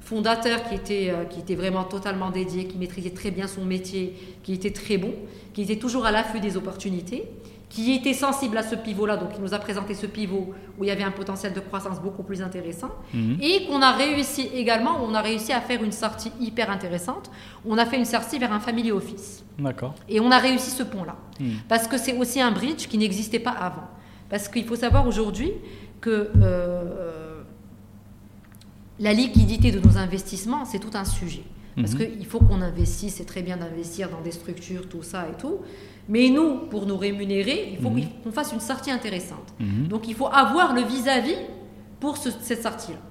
fondateur qui était, euh, qui était vraiment totalement dédié, qui maîtrisait très bien son métier, qui était très bon, qui était toujours à l'affût des opportunités, qui était sensible à ce pivot-là, donc il nous a présenté ce pivot où il y avait un potentiel de croissance beaucoup plus intéressant, Mhm. et qu'on a réussi également, on a réussi à faire une sortie hyper intéressante. On a fait une sortie vers un family office. D'accord. Et on a réussi ce pont-là. Mhm. Parce que c'est aussi un bridge qui n'existait pas avant. Parce qu'il faut savoir aujourd'hui que euh, la liquidité de nos investissements, c'est tout un sujet. Parce Mhm. qu'il faut qu'on investisse, c'est très bien d'investir dans des structures, tout ça et tout. Mais nous, pour nous rémunérer, il faut Mhm. qu'on fasse une sortie intéressante. Mhm. Donc il faut avoir le vis-à-vis pour ce- cette sortie-là.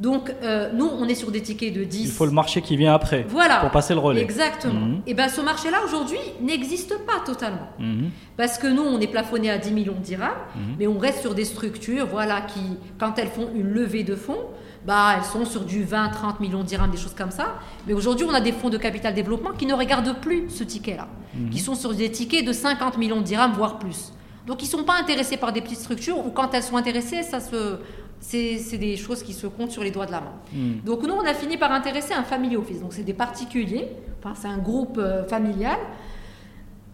Donc euh, nous, on est sur des tickets de 10. Il faut le marché qui vient après Voilà. pour passer le relais. Exactement. Mhm. Et ben ce marché-là aujourd'hui n'existe pas totalement. Mhm. Parce que nous, on est plafonné à 10 millions de dirhams, Mhm. mais on reste sur des structures voilà, qui, quand elles font une levée de fonds, bah, elles sont sur du 20, 30 millions de dirhams, des choses comme ça. Mais aujourd'hui, on a des fonds de capital développement qui ne regardent plus ce ticket-là, qui sont sur des tickets de 50 millions de dirhams, voire plus. Donc, ils ne sont pas intéressés par des petites structures, ou quand elles sont intéressées, ça se... c'est des choses qui se comptent sur les doigts de la main. Mhm. Donc nous, on a fini par intéresser un family office. Donc c'est des particuliers, enfin c'est un groupe euh, familial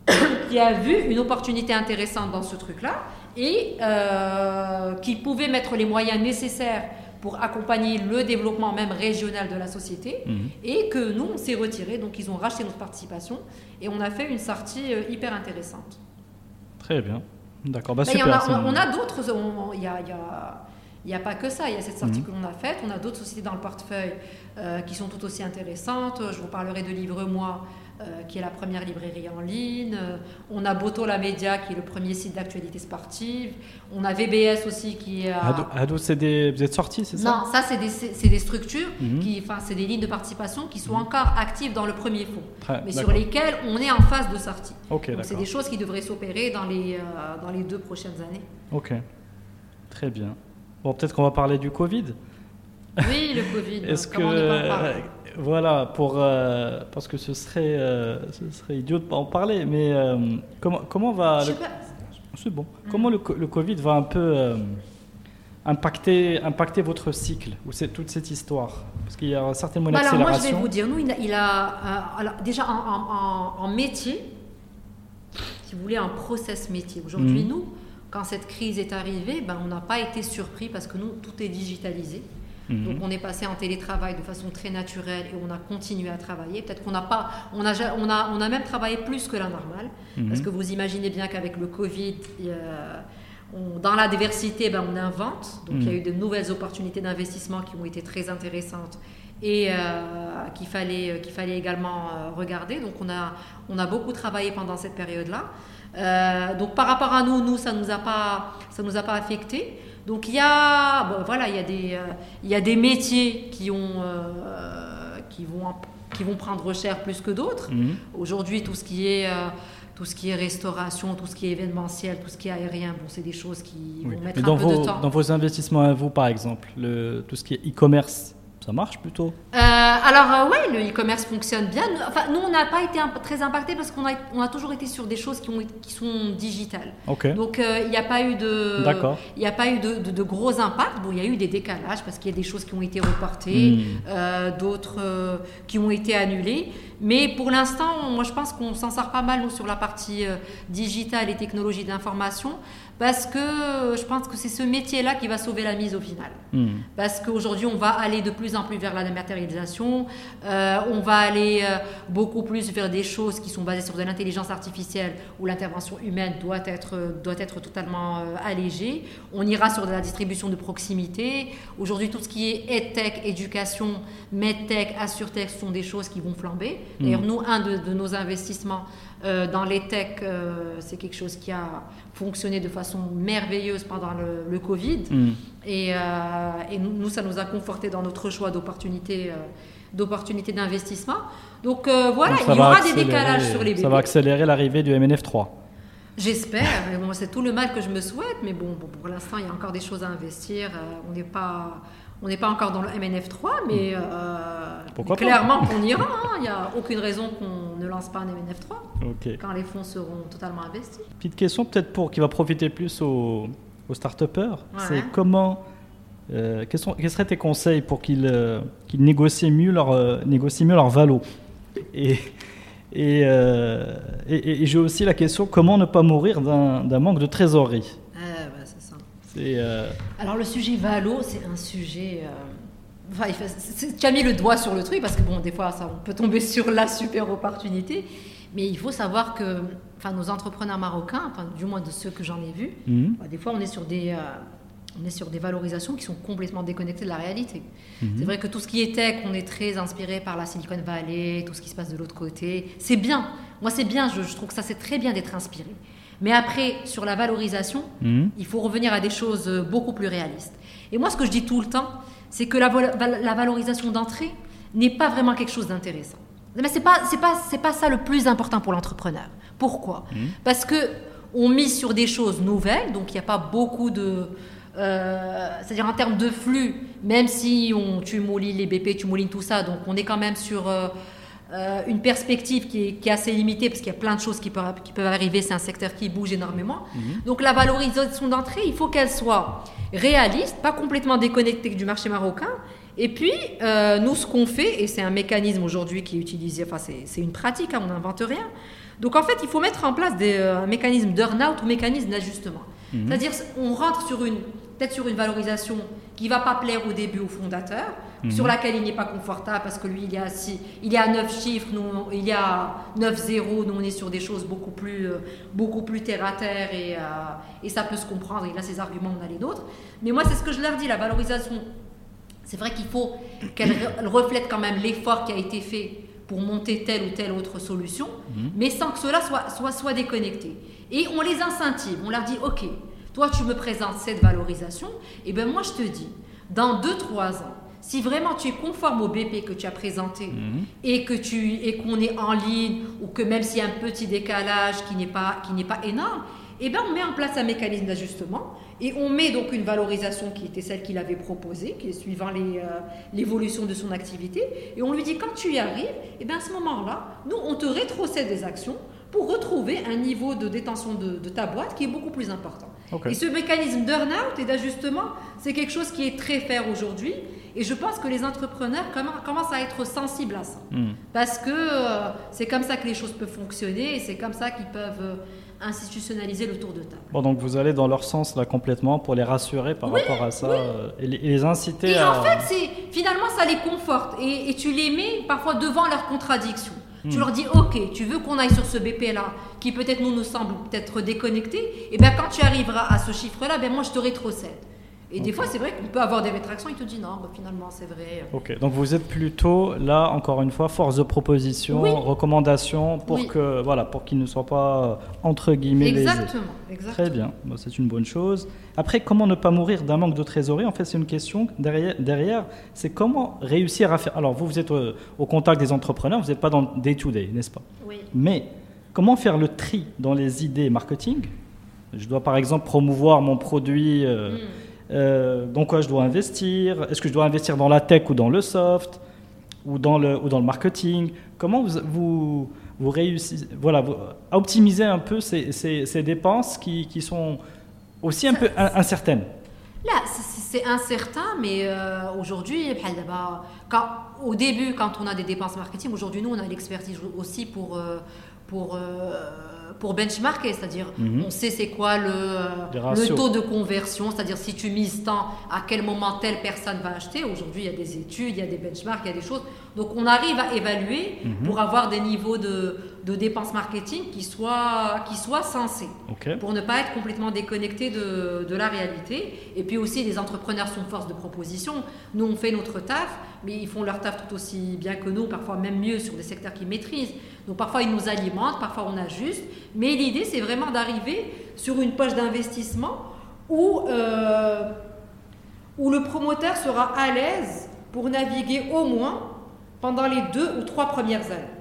qui a vu une opportunité intéressante dans ce truc-là et euh, qui pouvait mettre les moyens nécessaires pour accompagner le développement même régional de la société Mhm. et que nous, on s'est retiré. Donc ils ont racheté notre participation et on a fait une sortie euh, hyper intéressante. Très bien. D'accord. Bah, il y en super. a- c'est- on, a, on a d'autres. on- Il y a, il y a- il y a pas que ça. Il y a cette sortie Mhm. que l'on a faite. On a d'autres sociétés dans le portefeuille euh, qui sont tout aussi intéressantes. Je vous parlerai de Livre-moi, euh, qui est la première librairie en ligne. Euh, On a Boto la Média, qui est le premier site d'actualité sportive. On a VBS aussi, qui est. à- Ado, Ado, c'est des... vous êtes sortis, c'est ça? Non, ça, c'est des, des structures, Mhm. qui, enfin, c'est des lignes de participation qui sont encore actives dans le premier fonds, Très- mais sur lesquelles on est en phase de sortie. Ok, Donc, c'est des choses qui devraient s'opérer dans les, euh, dans les deux prochaines années. Ok. Très bien. Bon, peut-être qu'on va parler du Covid. Oui, le Covid. Est-ce que ne euh, voilà pour euh, parce que ce serait euh, ce serait idiot de pas en parler, mais euh, comment comment va Je le- c'est bon comment le, co- le Covid va un peu impacter impacter votre cycle ou c'est toute cette histoire? Parce qu'il y a certainement une Bah alors, moi, je vais accélération. vous dire, nous, il a, il a, alors, déjà en, en- en- en métier, si vous voulez, en process métier. Aujourd'hui, Mhm. nous, quand cette crise est arrivée, ben, on n'a pas été surpris parce que nous, tout est digitalisé. Mhm. Donc on est passé en télétravail de façon très naturelle et on a continué à travailler. Peut-être qu'on n'a pas, on a, on a, on a même travaillé plus que la normale, Mhm. parce que vous imaginez bien qu'avec le Covid, on- dans la diversité, ben, on invente. Donc il y a Mhm. eu de nouvelles opportunités d'investissement qui ont été très intéressantes et euh, qu'il fallait, euh, qu'il fallait également euh, regarder. Donc on a, on a beaucoup travaillé pendant cette période-là. Euh, donc par rapport à nous, nous ça nous a pas, ça nous a pas affecté. Donc il y a, bon, voilà, il y a des, euh, il y a des métiers qui ont, euh, qui vont, qui vont prendre cher plus que d'autres. Mhm. Aujourd'hui, tout ce qui est tout ce qui est restauration, tout ce qui est événementiel, tout ce qui est aérien, bon, c'est des choses qui Oui. vont mettre Mais un dans peu vos de temps. dans vos investissements à vous par exemple, le, tout ce qui est e-commerce, ça marche plutôt Euh, alors euh, ouais, le e-commerce fonctionne bien. Nous, enfin, nous on n'a pas été imp- très impacté parce qu'on a, on a toujours été sur des choses qui, ont, qui sont digitales. Donc euh, il n'y a pas eu de, il a pas eu de, de- de gros impacts. Bon, il y a eu des décalages parce qu'il y a des choses qui ont été reportées, Hmm. d'autres qui ont été annulées. Mais pour l'instant, moi je pense qu'on s'en sort pas mal nous sur la partie euh, digitale et technologie de l'information parce que euh, je pense que c'est ce métier-là qui va sauver la mise au final. Mhm. Parce qu'aujourd'hui, on va aller de plus en plus vers la dématérialisation, euh, on va aller beaucoup plus vers des choses qui sont basées sur de l'intelligence artificielle, où l'intervention humaine doit être, doit être totalement allégée. On ira sur de la distribution de proximité. Aujourd'hui, tout ce qui est EdTech, éducation, MedTech, AssureTech, sont des choses qui vont flamber. D'ailleurs, nous, un de, de nos investissements euh, dans les tech, euh, c'est quelque chose qui a fonctionné de façon merveilleuse pendant le, Covid. Hmm. Et, et nous, ça nous a conforté dans notre choix d'opportunités d'opportunités d'investissement. Donc voilà, il y aura des décalages sur les bébés. Ça va accélérer l'arrivée du MNF3. J'espère. Bon, c'est tout le mal que je me souhaite, mais bon, pour l'instant, il y a encore des choses à investir. on n'est pas on n'est pas encore dans le MNF3, mais euh, clairement qu'on ira. Hein. Il n'y a aucune raison qu'on ne lance pas un MNF3 quand les fonds seront totalement investis. Petite question peut-être pour qui va profiter plus aux, aux start-upers, c'est comment, euh, quels, seraient tes conseils pour qu'ils euh, négocient mieux leur, euh, négocient mieux leur valo? Et, et, et j'ai aussi la question comment ne pas mourir d'un manque de trésorerie? Euh, Alors le sujet Valo, c'est un sujet... Euh, enfin, tu as mis le doigt sur le truc parce que bon, des fois, ça, on peut tomber sur la super opportunité. Mais il faut savoir que enfin, nos entrepreneurs marocains, enfin, du moins de ceux que j'en ai vus, mhm. bah, des fois, on est sur des... Euh, on est sur des valorisations qui sont complètement déconnectées de la réalité. Mhm. C'est vrai que tout ce qui est tech, on est très inspiré par la Silicon Valley, tout ce qui se passe de l'autre côté. C'est bien. Moi, c'est bien. Je, je, trouve que ça, c'est très bien d'être inspiré. Mais après, sur la valorisation, mhm. il faut revenir à des choses euh, beaucoup plus réalistes. Et moi, ce que je dis tout le temps, c'est que la, la valorisation d'entrée n'est pas vraiment quelque chose d'intéressant. Mais c'est pas c'est pas c'est pas ça le plus important pour l'entrepreneur. Pourquoi? Mhm. Parce que on mise sur des choses nouvelles, donc il n'y a pas beaucoup de euh, c'est-à-dire en termes de flux, même si on, tu moulines les BP, tu moulines tout ça, donc on est quand même sur euh, euh, une perspective qui est, assez limitée parce qu'il y a plein de choses qui peuvent, qui peuvent arriver. C'est un secteur qui bouge énormément. Mhm. Donc la valorisation d'entrée, il faut qu'elle soit réaliste, pas complètement déconnectée du marché marocain. Et puis, euh, nous, ce qu'on fait, et c'est un mécanisme aujourd'hui qui est utilisé, enfin c'est une pratique, hein, on n'invente rien. Donc en fait, il faut mettre en place des, euh, un mécanisme d'earn-out ou mécanisme d'ajustement. Mhm. C'est-à-dire, on rentre sur une, peut-être sur une valorisation qui ne va pas plaire au début au fondateur, Mhm. sur laquelle il n'est pas confortable parce que lui, il y a, six, il y a 9 chiffres, nous, il y a 9 zéros, nous on est sur des choses beaucoup plus, euh, beaucoup plus terre à terre et, euh, et ça peut se comprendre. Il a ses arguments, on a les nôtres. Mais moi, c'est ce que je leur dis, la valorisation, c'est vrai qu'il faut qu'elle reflète quand même l'effort qui a été fait pour monter telle ou telle autre solution, mhm. mais sans que cela soit, soit, soit déconnecté. Et on les incentive, on leur dit, OK, toi tu me présentes cette valorisation, et bien moi je te dis, dans 2-3 ans, si vraiment tu es conforme au BP que tu as présenté mhm. et que tu et qu'on est en ligne ou que même s'il y a un petit décalage qui n'est pas qui n'est pas énorme, eh ben on met en place un mécanisme d'ajustement et on met donc une valorisation qui était celle qu'il avait proposée, qui est suivant euh, l'évolution de son activité, et on lui dit quand tu y arrives, et eh bien à ce moment-là, nous on te rétrocède des actions pour retrouver un niveau de détention de, ta boîte qui est beaucoup plus important. Et ce mécanisme d'earn-out et d'ajustement, c'est quelque chose qui est très fait aujourd'hui et je pense que les entrepreneurs commencent à être sensibles à ça. Hmm. Parce que euh, c'est comme ça que les choses peuvent fonctionner et c'est comme ça qu'ils peuvent euh, institutionnaliser le tour de table. Bon, donc vous allez dans leur sens là complètement pour les rassurer par rapport à ça euh, et, les, inciter et à... En fait, finalement, ça les conforte et, tu les mets parfois devant leurs contradictions. Tu hmm. leur dis, ok, tu veux qu'on aille sur ce BP-là, qui peut-être nous nous semble peut-être déconnecté, et bien quand tu arriveras à ce chiffre-là, ben moi je te rétrocède. Et des fois, c'est vrai qu'on peut avoir des rétractions, il te dit non, bah, finalement, c'est vrai. Ok, donc vous êtes plutôt là, encore une fois, force de proposition, recommandation pour que voilà, pour qu'il ne soit pas entre guillemets exactement, exactement. Très bien, c'est une bonne chose. Après, comment ne pas mourir d'un manque de trésorerie? En fait, c'est une question derrière. derrière c'est comment réussir à faire. Alors, vous, vous êtes euh, au, contact des entrepreneurs, vous n'êtes pas dans day to day, n'est-ce pas? Oui. Mais comment faire le tri dans les idées marketing? Je dois par exemple promouvoir mon produit. Euh, hmm. Euh, dans quoi je dois investir? Est-ce que je dois investir dans la tech ou dans le soft ou dans le, ou dans le marketing? Comment vous, vous, vous réussissez voilà, à optimiser un peu ces, ces, dépenses qui, qui, sont aussi un peu incertaines? Là, c'est incertain, mais euh, aujourd'hui, quand, au début, quand on a des dépenses marketing, aujourd'hui, nous, on a l'expertise aussi pour, euh, pour benchmarker, c'est-à-dire mhm. on sait c'est quoi le, le, taux de conversion, c'est-à-dire si tu mises tant, à quel moment telle personne va acheter. Aujourd'hui, il y a des études, il y a des benchmarks, il y a des choses. Donc on arrive à évaluer mhm. pour avoir des niveaux de, de dépenses marketing qui soient, qui soient sensés, pour ne pas être complètement déconnecté de, de, la réalité. Et puis aussi, les entrepreneurs sont force de proposition. Nous, on fait notre taf, mais ils font leur taf tout aussi bien que nous, parfois même mieux sur des secteurs qu'ils maîtrisent. Donc parfois ils nous alimentent, parfois on ajuste, mais l'idée c'est vraiment d'arriver sur une poche d'investissement où, euh, où le promoteur sera à l'aise pour naviguer au moins pendant les deux ou trois premières années.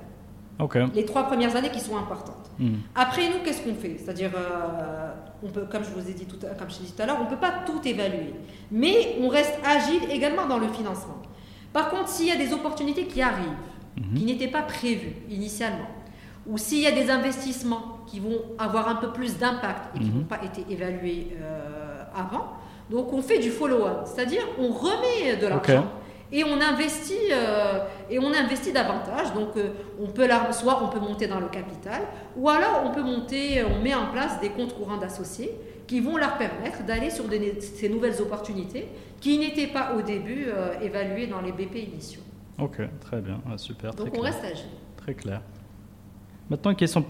Les trois premières années qui sont importantes. Hmm. Après, nous, qu'est-ce qu'on fait? C'est-à-dire, euh, on peut, comme je vous ai dit tout, à- comme je t'ai dit tout à l'heure, on ne peut pas tout évaluer. Mais on reste agile également dans le financement. Par contre, s'il y a des opportunités qui arrivent, qui n'étaient pas prévues initialement, ou s'il y a des investissements qui vont avoir un peu plus d'impact et qui n'ont pas été évalués euh, avant, donc on fait du follow-up, c'est-à-dire on remet de l'argent et on investit euh, et on investit davantage. Donc euh, on peut soit on peut monter dans le capital, ou alors on peut monter, on met en place des comptes courants d'associés qui vont leur permettre d'aller sur des- ces nouvelles opportunités qui n'étaient pas au début euh, évaluées dans les BP initiaux. Ok, très bien, Ah, super, très Donc on clair. reste agile. Très clair. Maintenant, une question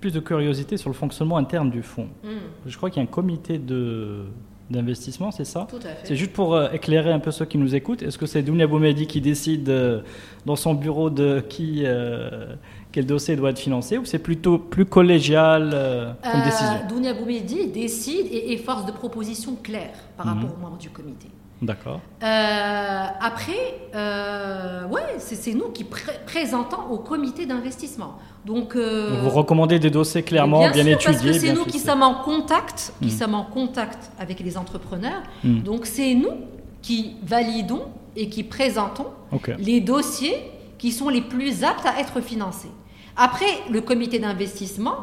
plus de curiosité sur le fonctionnement interne du fonds? Mm, Je crois qu'il y a un comité de d'investissement, c'est ça? Tout à fait. C'est juste pour euh, éclairer un peu ceux qui nous écoutent. Est-ce que c'est Dounia Boumedi qui décide euh, dans son bureau de qui euh, quel dossier doit être financé ou c'est plutôt plus collégial comme décision? Dounia Boumedi décide et force de proposition claire par Mhm. rapport aux membres du comité. D'accord. Euh, après, euh, ouais, c'est nous qui pré- présentons au comité d'investissement. Donc, euh, Donc vous recommandez des dossiers clairement bien, bien, sûr, étudiés, parce que c'est nous qui sommes en contact, qui Mhm. sommes en contact avec les entrepreneurs. Mhm. Donc c'est nous qui validons et qui présentons les dossiers qui sont les plus aptes à être financés. Après, le comité d'investissement,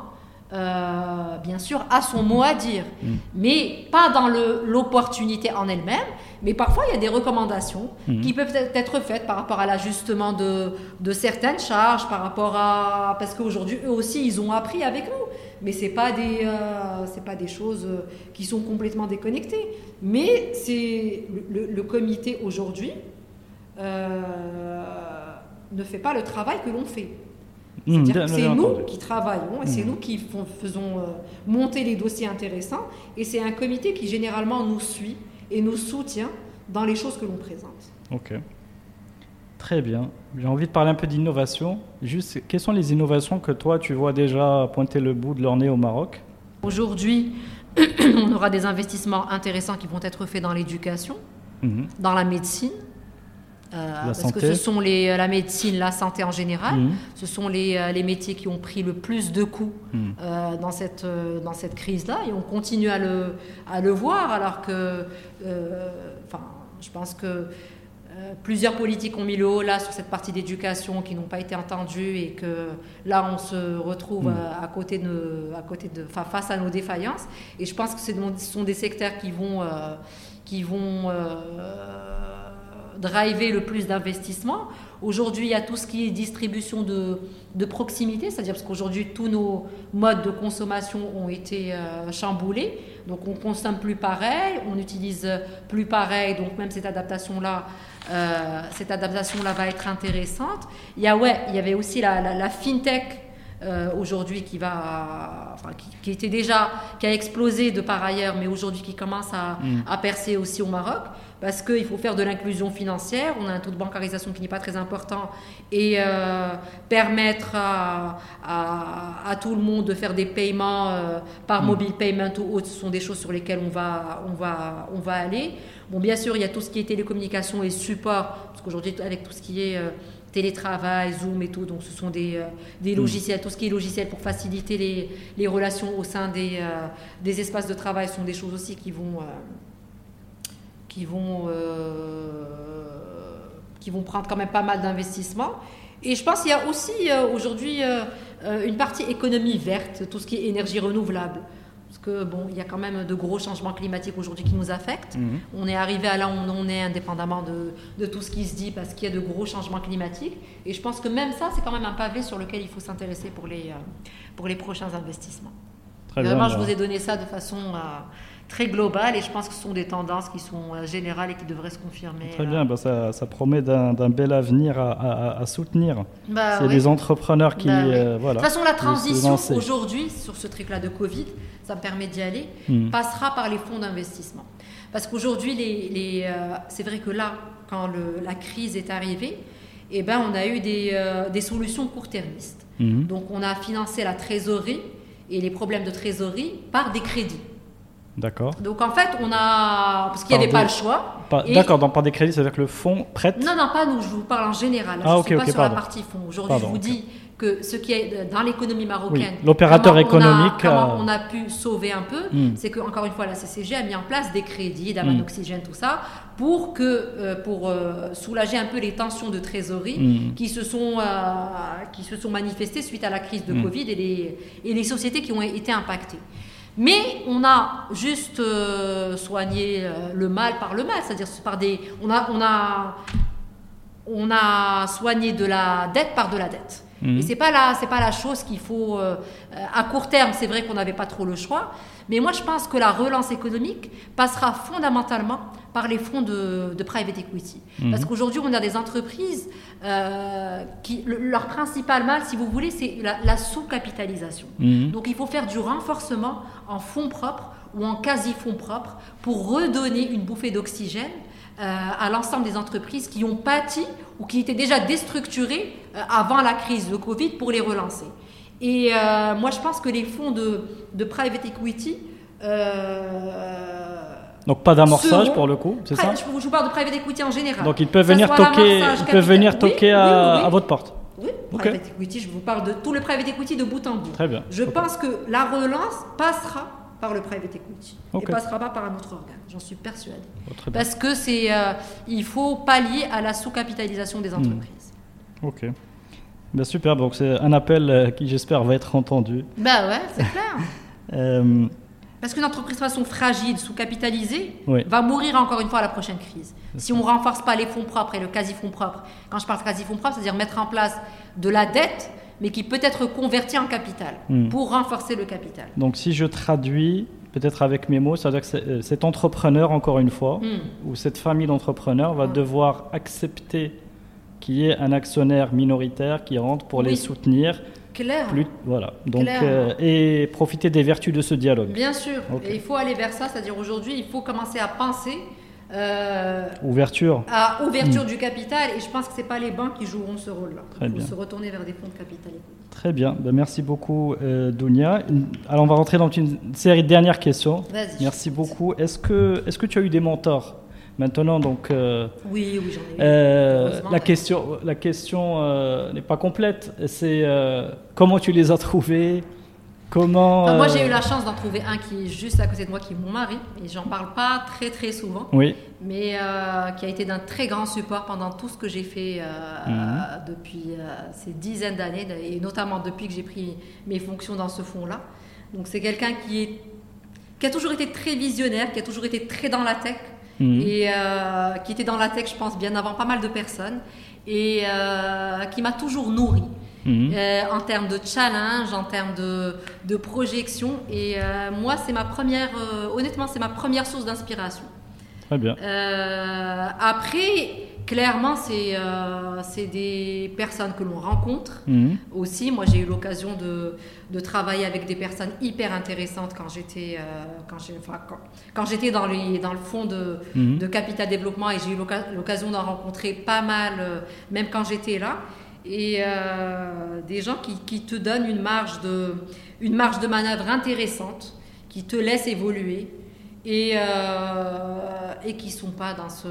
euh, bien sûr, a son mot à dire, Mm. mais pas dans l'opportunité en elle-même, mais parfois il y a des recommandations Mhm. qui peuvent être- faites par rapport à l'ajustement de, de certaines charges, par rapport à... Parce qu'aujourd'hui, eux aussi, ils ont appris avec nous, mais ce n'est pas, des, euh, pas des choses euh, qui sont complètement déconnectées. Mais c'est le, comité aujourd'hui euh, ne fait pas le travail que l'on fait. Que c'est nous qui travaillons et c'est Mhm. nous qui font- faisons euh, monter les dossiers intéressants et c'est un comité qui généralement nous suit et nous soutient dans les choses que l'on présente. Ok. Très bien. J'ai envie de parler un peu d'innovation. Juste, quelles sont les innovations que toi, tu vois déjà pointer le bout de leur nez au Maroc? Aujourd'hui, on aura des investissements intéressants qui vont être faits dans l'éducation, Mhm. dans la médecine. Euh, parce santé. que ce sont les, la médecine, la santé en général, Mhm. ce sont les, euh, les métiers qui ont pris le plus de coups euh, dans cette, euh, dans cette crise-là et on continue à le, à le voir alors que, euh, enfin, je pense que euh, plusieurs politiques ont mis le haut là sur cette partie d'éducation qui n'ont pas été entendues et que là on se retrouve Mm. euh, à côté de, à côté de, enfin, face à nos défaillances et je pense que ce sont des secteurs qui vont, euh, qui vont euh, driver le plus d'investissements. Aujourd'hui, il y a tout ce qui est distribution de, de proximité, c'est-à-dire parce qu'aujourd'hui, tous nos modes de consommation ont été euh, chamboulés. Donc, on consomme plus pareil, on utilise plus pareil. Donc, même cette adaptation-là, euh, cette adaptation-là va être intéressante. Il y a, ouais, il y avait aussi la, la- la fintech euh, aujourd'hui qui va, enfin, qui, qui était déjà, qui a explosé de par ailleurs, mais aujourd'hui qui commence à, Mm. à percer aussi au Maroc, parce qu'il faut faire de l'inclusion financière. On a un taux de bancarisation qui n'est pas très important et euh, permettre à, à- à tout le monde de faire des paiements euh, par Mm. mobile payment ou autre, ce sont des choses sur lesquelles on va, on va, on va aller. Bon, bien sûr, il y a tout ce qui est télécommunication et support, parce qu'aujourd'hui, avec tout ce qui est euh, télétravail, Zoom et tout, donc ce sont des, euh, des Mm. logiciels, tout ce qui est logiciel pour faciliter les, les relations au sein des, euh, des espaces de travail sont des choses aussi qui vont, euh, qui vont, euh, qui vont prendre quand même pas mal d'investissements. Et je pense qu'il y a aussi euh, aujourd'hui euh, une partie économie verte, tout ce qui est énergie renouvelable. Parce que bon, il y a quand même de gros changements climatiques aujourd'hui qui nous affectent. Mhm. On est arrivé à là où on est indépendamment de, de tout ce qui se dit parce qu'il y a de gros changements climatiques. Et je pense que même ça, c'est quand même un pavé sur lequel il faut s'intéresser pour les, pour les prochains investissements. Très bien. Vraiment, je bah, vous ai donné ça de façon euh, très globale et je pense que ce sont des tendances qui sont euh, générales et qui devraient se confirmer. Très euh. bien, bah, ça, ça promet d'un bel avenir à, à- à soutenir. Bah, C'est oui. des entrepreneurs qui, Bah oui. euh, De voilà. toute façon, la transition aujourd'hui sur ce truc-là de Covid, ça me permet d'y aller, Mhm. passera par les fonds d'investissement. Parce qu'aujourd'hui, les, les, euh, c'est vrai que là, quand le- la crise est arrivée, eh ben, on a eu des, euh, des solutions court-termistes. Mhm. Donc on a financé la trésorerie et les problèmes de trésorerie par des crédits. D'accord. Donc en fait, on a. Parce qu'il n'y avait pas le choix. Et- D'accord, donc par des crédits, c'est-à-dire que le fonds prête Non, non, pas nous, je vous parle en général. Ah, je ne ok, suis pas sur pardon. la partie fonds. Aujourd'hui, je vous dis que ce qui est dans l'économie marocaine. Oui, l'opérateur comment on a- économique a- on a pu sauver un peu, Hmm. c'est que encore une fois, la CCG a mis en place des crédits, d'amanoxygène, tout ça, pour, que, euh, pour euh, soulager un peu les tensions de trésorerie Hmm. qui, se sont, euh, qui se sont manifestées suite à la crise de Hmm. Covid et les, et les sociétés qui ont été impactées. Mais on a juste euh, soigné euh, le mal par le mal, c'est-à-dire par des, on a, soigné de la dette par de la dette. Mhm. Et c'est pas la, c'est pas la chose qu'il faut euh, à court terme. C'est vrai qu'on n'avait pas trop le choix, mais moi je pense que la relance économique passera fondamentalement par les fonds de, de private equity, Mhm. parce qu'aujourd'hui on a des entreprises euh, qui le- leur principal mal, si vous voulez, c'est la, la sous-capitalisation. Mhm. Donc il faut faire du renforcement en fonds propres ou en quasi-fonds propres pour redonner une bouffée d'oxygène à l'ensemble des entreprises qui ont pâti ou qui étaient déjà déstructurées euh, avant la crise de Covid pour les relancer. Et euh, moi je pense que les fonds de, de private equity... euh, Donc pas d'amorçage pour le coup, c'est ça je, vous parle de private equity en général. Donc ils peuvent ça venir toquer, ils peuvent venir toquer oui, à, oui, oui. à votre porte. Oui, private equity, je vous parle de tout le private equity de bout en bout. Très bien. Je pense que la relance passera par le private equity Ok. et passera pas par un autre organe. J'en suis persuadée. Oh. Parce que c'est, euh, il faut pallier à la sous-capitalisation Hmm. des entreprises. Ok. Ben, super, donc c'est un appel euh, qui j'espère va être entendu. Bah ouais, c'est clair. Euh, Parce qu'une entreprise de façon fragile, sous-capitalisée, Oui. va mourir encore une fois à la prochaine crise. Si on ne renforce pas les fonds propres et le quasi-fonds propre, quand je parle de quasi-fonds propre, c'est-à-dire mettre en place de la dette, mais qui peut être convertie en capital Hmm. pour renforcer le capital. donc si je traduis peut-être avec mes mots, c'est-à-dire que euh, cet entrepreneur, encore une fois, Hmm. ou cette famille d'entrepreneurs va devoir accepter qu'il y ait un actionnaire minoritaire qui rentre pour les soutenir. Clair. Plus, voilà. Donc, euh, et profiter des vertus de ce dialogue. Bien sûr. Et il faut aller vers ça, c'est-à-dire aujourd'hui, il faut commencer à penser euh, Ouverture. à ouverture du capital. Et je pense que ce pas les banques qui joueront ce rôle-là. Très bien. se retourner vers des fonds de capital. Très bien. Ben, merci beaucoup, euh, Dounia. Une- Alors, on va rentrer dans une série de dernières questions. Vas-y. Merci beaucoup. Est-ce que, est-ce que tu as eu des mentors maintenant donc, euh, Oui, oui, j'en ai eu. euh, la, question, la question euh, n'est pas complète. C'est comment tu les as trouvés? Comment Enfin, moi, euh, j'ai eu la chance d'en trouver un qui est juste à côté de moi, qui est mon mari. Et j'en parle pas très, très souvent. Oui. mais euh, qui a été d'un très grand support pendant tout ce que j'ai fait euh, Mhm. depuis euh, ces dizaines d'années, et notamment depuis que j'ai pris mes fonctions dans ce fonds-là. Donc c'est quelqu'un qui, est, qui a toujours été très visionnaire, qui a toujours été très dans la tech, Mhm. et euh, qui était dans la tech, je pense, bien avant pas mal de personnes, et euh, qui m'a toujours nourri. Mhm. Euh, en termes de challenge, en termes de, de projection. Et euh, moi, c'est ma première, euh, honnêtement, c'est ma première source d'inspiration. Très bien. Après, clairement, c'est c'est des personnes que l'on rencontre Mhm. aussi. Moi, j'ai eu l'occasion de, de travailler avec des personnes hyper intéressantes quand j'étais quand enfin, quand, quand j'étais dans, les- dans le fond de, Mhm. de Capital Développement et j'ai eu l'occasion d'en rencontrer pas mal, même quand j'étais là. Et euh, des gens qui, qui te donnent une marge, de, une marge de manœuvre intéressante, qui te laissent évoluer et, euh, et qui sont pas dans ce...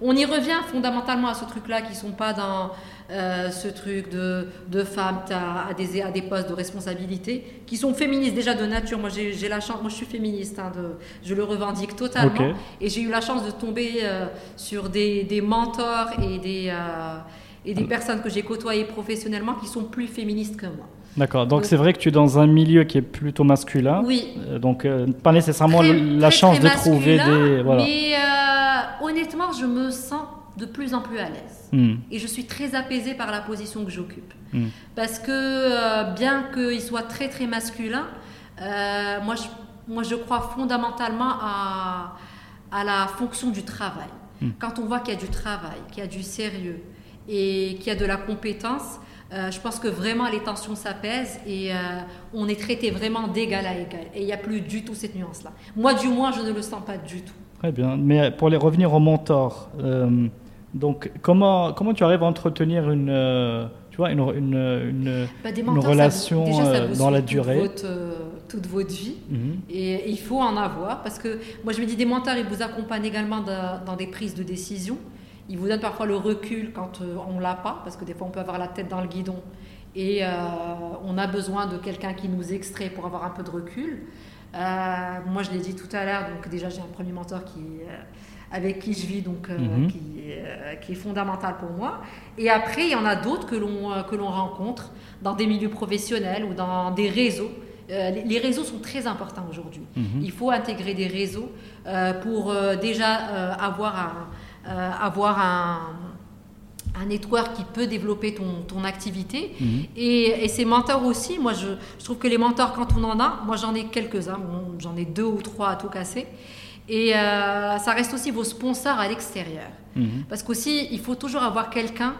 On y revient fondamentalement à ce truc-là, qui sont pas dans euh, ce truc de, de femmes à, des, à des postes de responsabilité, qui sont féministes déjà de nature. Moi, j'ai la chance, moi je suis féministe, hein, de, je le revendique totalement. Et j'ai eu la chance de tomber euh, sur des, des mentors et des, et des personnes que j'ai côtoyées professionnellement qui sont plus féministes que moi. D'accord. Donc c'est vrai que tu es dans un milieu qui est plutôt masculin. Oui. Euh, donc euh, pas nécessairement Très- la très, chance très de trouver des voilà. Mais euh, honnêtement, je me sens de plus en plus à l'aise. Mhm. Et je suis très apaisée par la position que j'occupe. Mm. Parce que euh, bien qu'il soit très très masculin, moi, je, moi je crois fondamentalement à, à la fonction du travail. Mm. Quand on voit qu'il y a du travail, qu'il y a du sérieux et qu'il y a de la compétence, euh, je pense que vraiment les tensions s'apaisent et euh, on est traité vraiment d'égal à égal. Et il n'y a plus du tout cette nuance-là. Moi, du moins, je ne le sens pas du tout. Très bien. Mais pour les revenir aux mentors, euh, Donc, comment, comment tu arrives à entretenir une, tu vois, une, une, une, Bah, une ça relation vous- déjà, ça vous dans la durée votre, toute votre vie. Mhm. Et il faut en avoir parce que moi je me dis des mentors, ils vous accompagnent également dans, dans des prises de décision. Ils vous donnent parfois le recul quand euh, on l'a pas parce que des fois on peut avoir la tête dans le guidon et euh, on a besoin de quelqu'un qui nous extrait pour avoir un peu de recul. Euh, moi je l'ai dit tout à l'heure, donc déjà j'ai un premier mentor qui, euh, avec qui je vis, donc Mhm. qui, qui est fondamental pour moi. Et après il y en a d'autres que l'on rencontre dans des milieux professionnels ou dans des réseaux. Euh, les- réseaux sont très importants aujourd'hui. Mhm. Il faut intégrer des réseaux euh, pour euh, déjà avoir, un, euh, avoir un, un network qui peut développer ton, ton activité. Mhm. Et, et ces mentors aussi, moi je, je trouve que les mentors, quand on en a, moi j'en ai quelques-uns, bon, j'en ai deux ou trois à tout casser. Et euh, ça reste aussi vos sponsors à l'extérieur. Mhm. Parce qu'aussi, il faut toujours avoir quelqu'un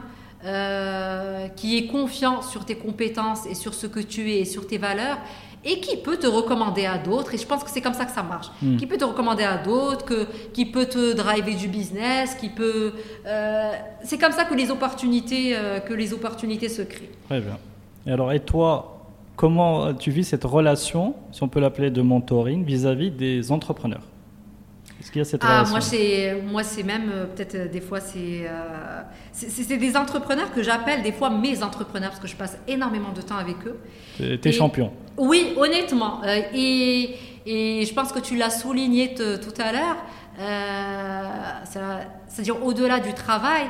euh, qui est confiant sur tes compétences et sur ce que tu es et sur tes valeurs et qui peut te recommander à d'autres. Et je pense que c'est comme ça que ça marche. Mm. Qui peut te recommander à d'autres, que, qui peut te driver du business, qui peut. euh, c'est comme ça que les opportunités, euh, que les opportunités se créent. Très bien. Et alors, et toi, comment tu vis cette relation, si on peut l'appeler de mentoring, vis-à-vis des entrepreneurs? Est-ce qu'il y a cette Ah, moi c'est, moi c'est même euh, peut-être euh, des fois c'est, euh, c'est, c'est des entrepreneurs que j'appelle des fois mes entrepreneurs parce que je passe énormément de temps avec eux. T'es- champion. Oui, honnêtement. Euh, et, et je pense que tu l'as souligné te- tout à l'heure. euh, C'est-à-dire au-delà du travail,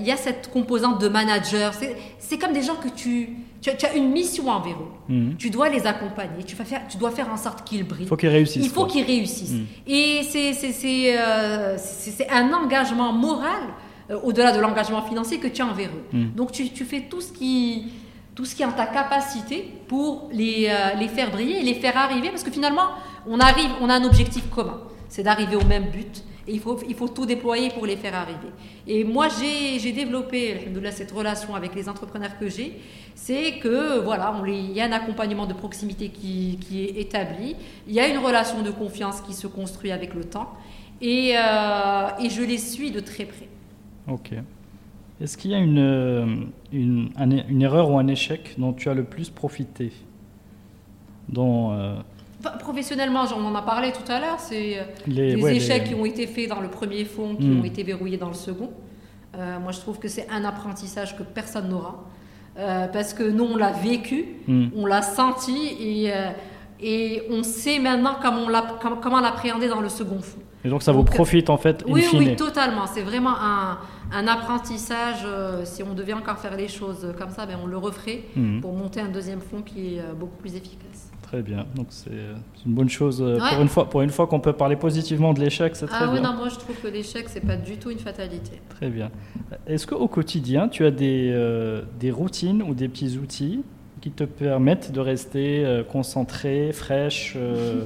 il y a cette composante de manager. C'est- C'est comme des gens que tu, tu, as- tu as une mission envers eux. Mhm. Tu dois les accompagner. Tu, vas faire, tu dois faire en sorte qu'ils brillent. Il faut qu'ils réussissent. Il faut qu'ils réussissent. Mm. Et c'est- c'est c'est, euh, c'est- un engagement moral, euh, au-delà de l'engagement financier, que tu as envers eux. Mm. Donc tu, tu fais tout ce, qui, tout ce qui est en ta capacité pour les, euh, les faire briller et les faire arriver, parce que finalement, on, arrive, on a un objectif commun, c'est d'arriver au même but. Il faut, il faut tout déployer pour les faire arriver. Et moi, j'ai développé cette relation avec les entrepreneurs que j'ai. C'est que, voilà, il y a un accompagnement de proximité qui, qui est établi. Il y a une relation de confiance qui se construit avec le temps. Et, euh, et je les suis de très près. Ok. Est-ce qu'il y a une, euh, une, un- une erreur ou un échec dont tu as le plus profité dont, euh, professionnellement, on en a parlé tout à l'heure, c'est euh, les, des ouais, échecs les- qui ont été faits dans le premier fonds, qui Mm. ont été verrouillés dans le second. Euh, moi, je trouve que c'est un apprentissage que personne n'aura. Euh, parce que nous, on l'a vécu, Mm. on l'a senti et, euh, et on sait maintenant comment, on l'a- comment, comment l'appréhender dans le second fonds. Et donc ça vous Donc, profite en fait in Oui, fine. oui, totalement. C'est vraiment un, un apprentissage. si on devait encore faire les choses comme ça, ben, on le referait Mhm. pour monter un deuxième fonds qui est beaucoup plus efficace. Très bien. Donc c'est euh, une bonne chose euh, Ouais. pour une fois. Pour une fois qu'on peut parler positivement de l'échec, c'est très Ah oui, bien. non, moi je trouve que l'échec, c'est pas du tout une fatalité. Très bien. Est-ce qu'au quotidien, tu as des, euh, des routines ou des petits outils qui te permettent de rester euh, concentré, fraîche, euh,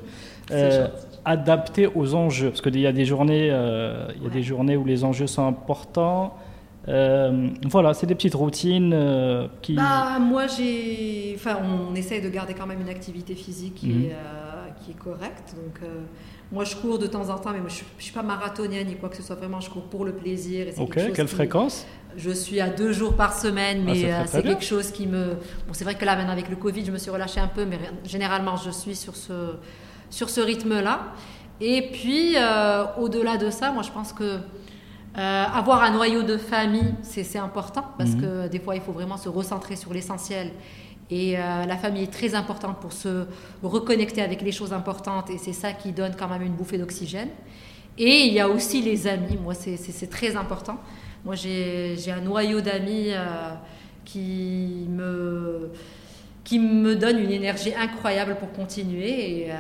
adapté aux enjeux? Parce qu'il y a des journées, il y a Ouais. des journées où les enjeux sont importants. Euh, voilà, c'est des petites routines euh, qui. Bah, moi, j'ai. Enfin, on essaye de garder quand même une activité physique qui, Mhm. est, euh, qui est correcte. Donc, moi, je cours de temps en temps, mais moi, je ne suis pas marathonienne ni quoi que ce soit. Vraiment, je cours pour le plaisir. Et ok, quelle qui- fréquence? Je suis à deux jours par semaine, Ah, mais c'est quelque chose qui me. Bon, c'est vrai que là, maintenant, avec le Covid, je me suis relâchée un peu, mais généralement, je suis sur ce, sur ce rythme-là. Et puis, au-delà de ça, moi, je pense que euh, avoir un noyau de famille, c'est important, parce Mhm. que des fois, il faut vraiment se recentrer sur l'essentiel. Et euh, la famille est très importante pour se reconnecter avec les choses importantes, et c'est ça qui donne quand même une bouffée d'oxygène. Et il y a aussi les amis, moi c'est- très important. Moi j'ai j'ai un noyau d'amis euh, qui, me, qui me donne une énergie incroyable pour continuer et, euh,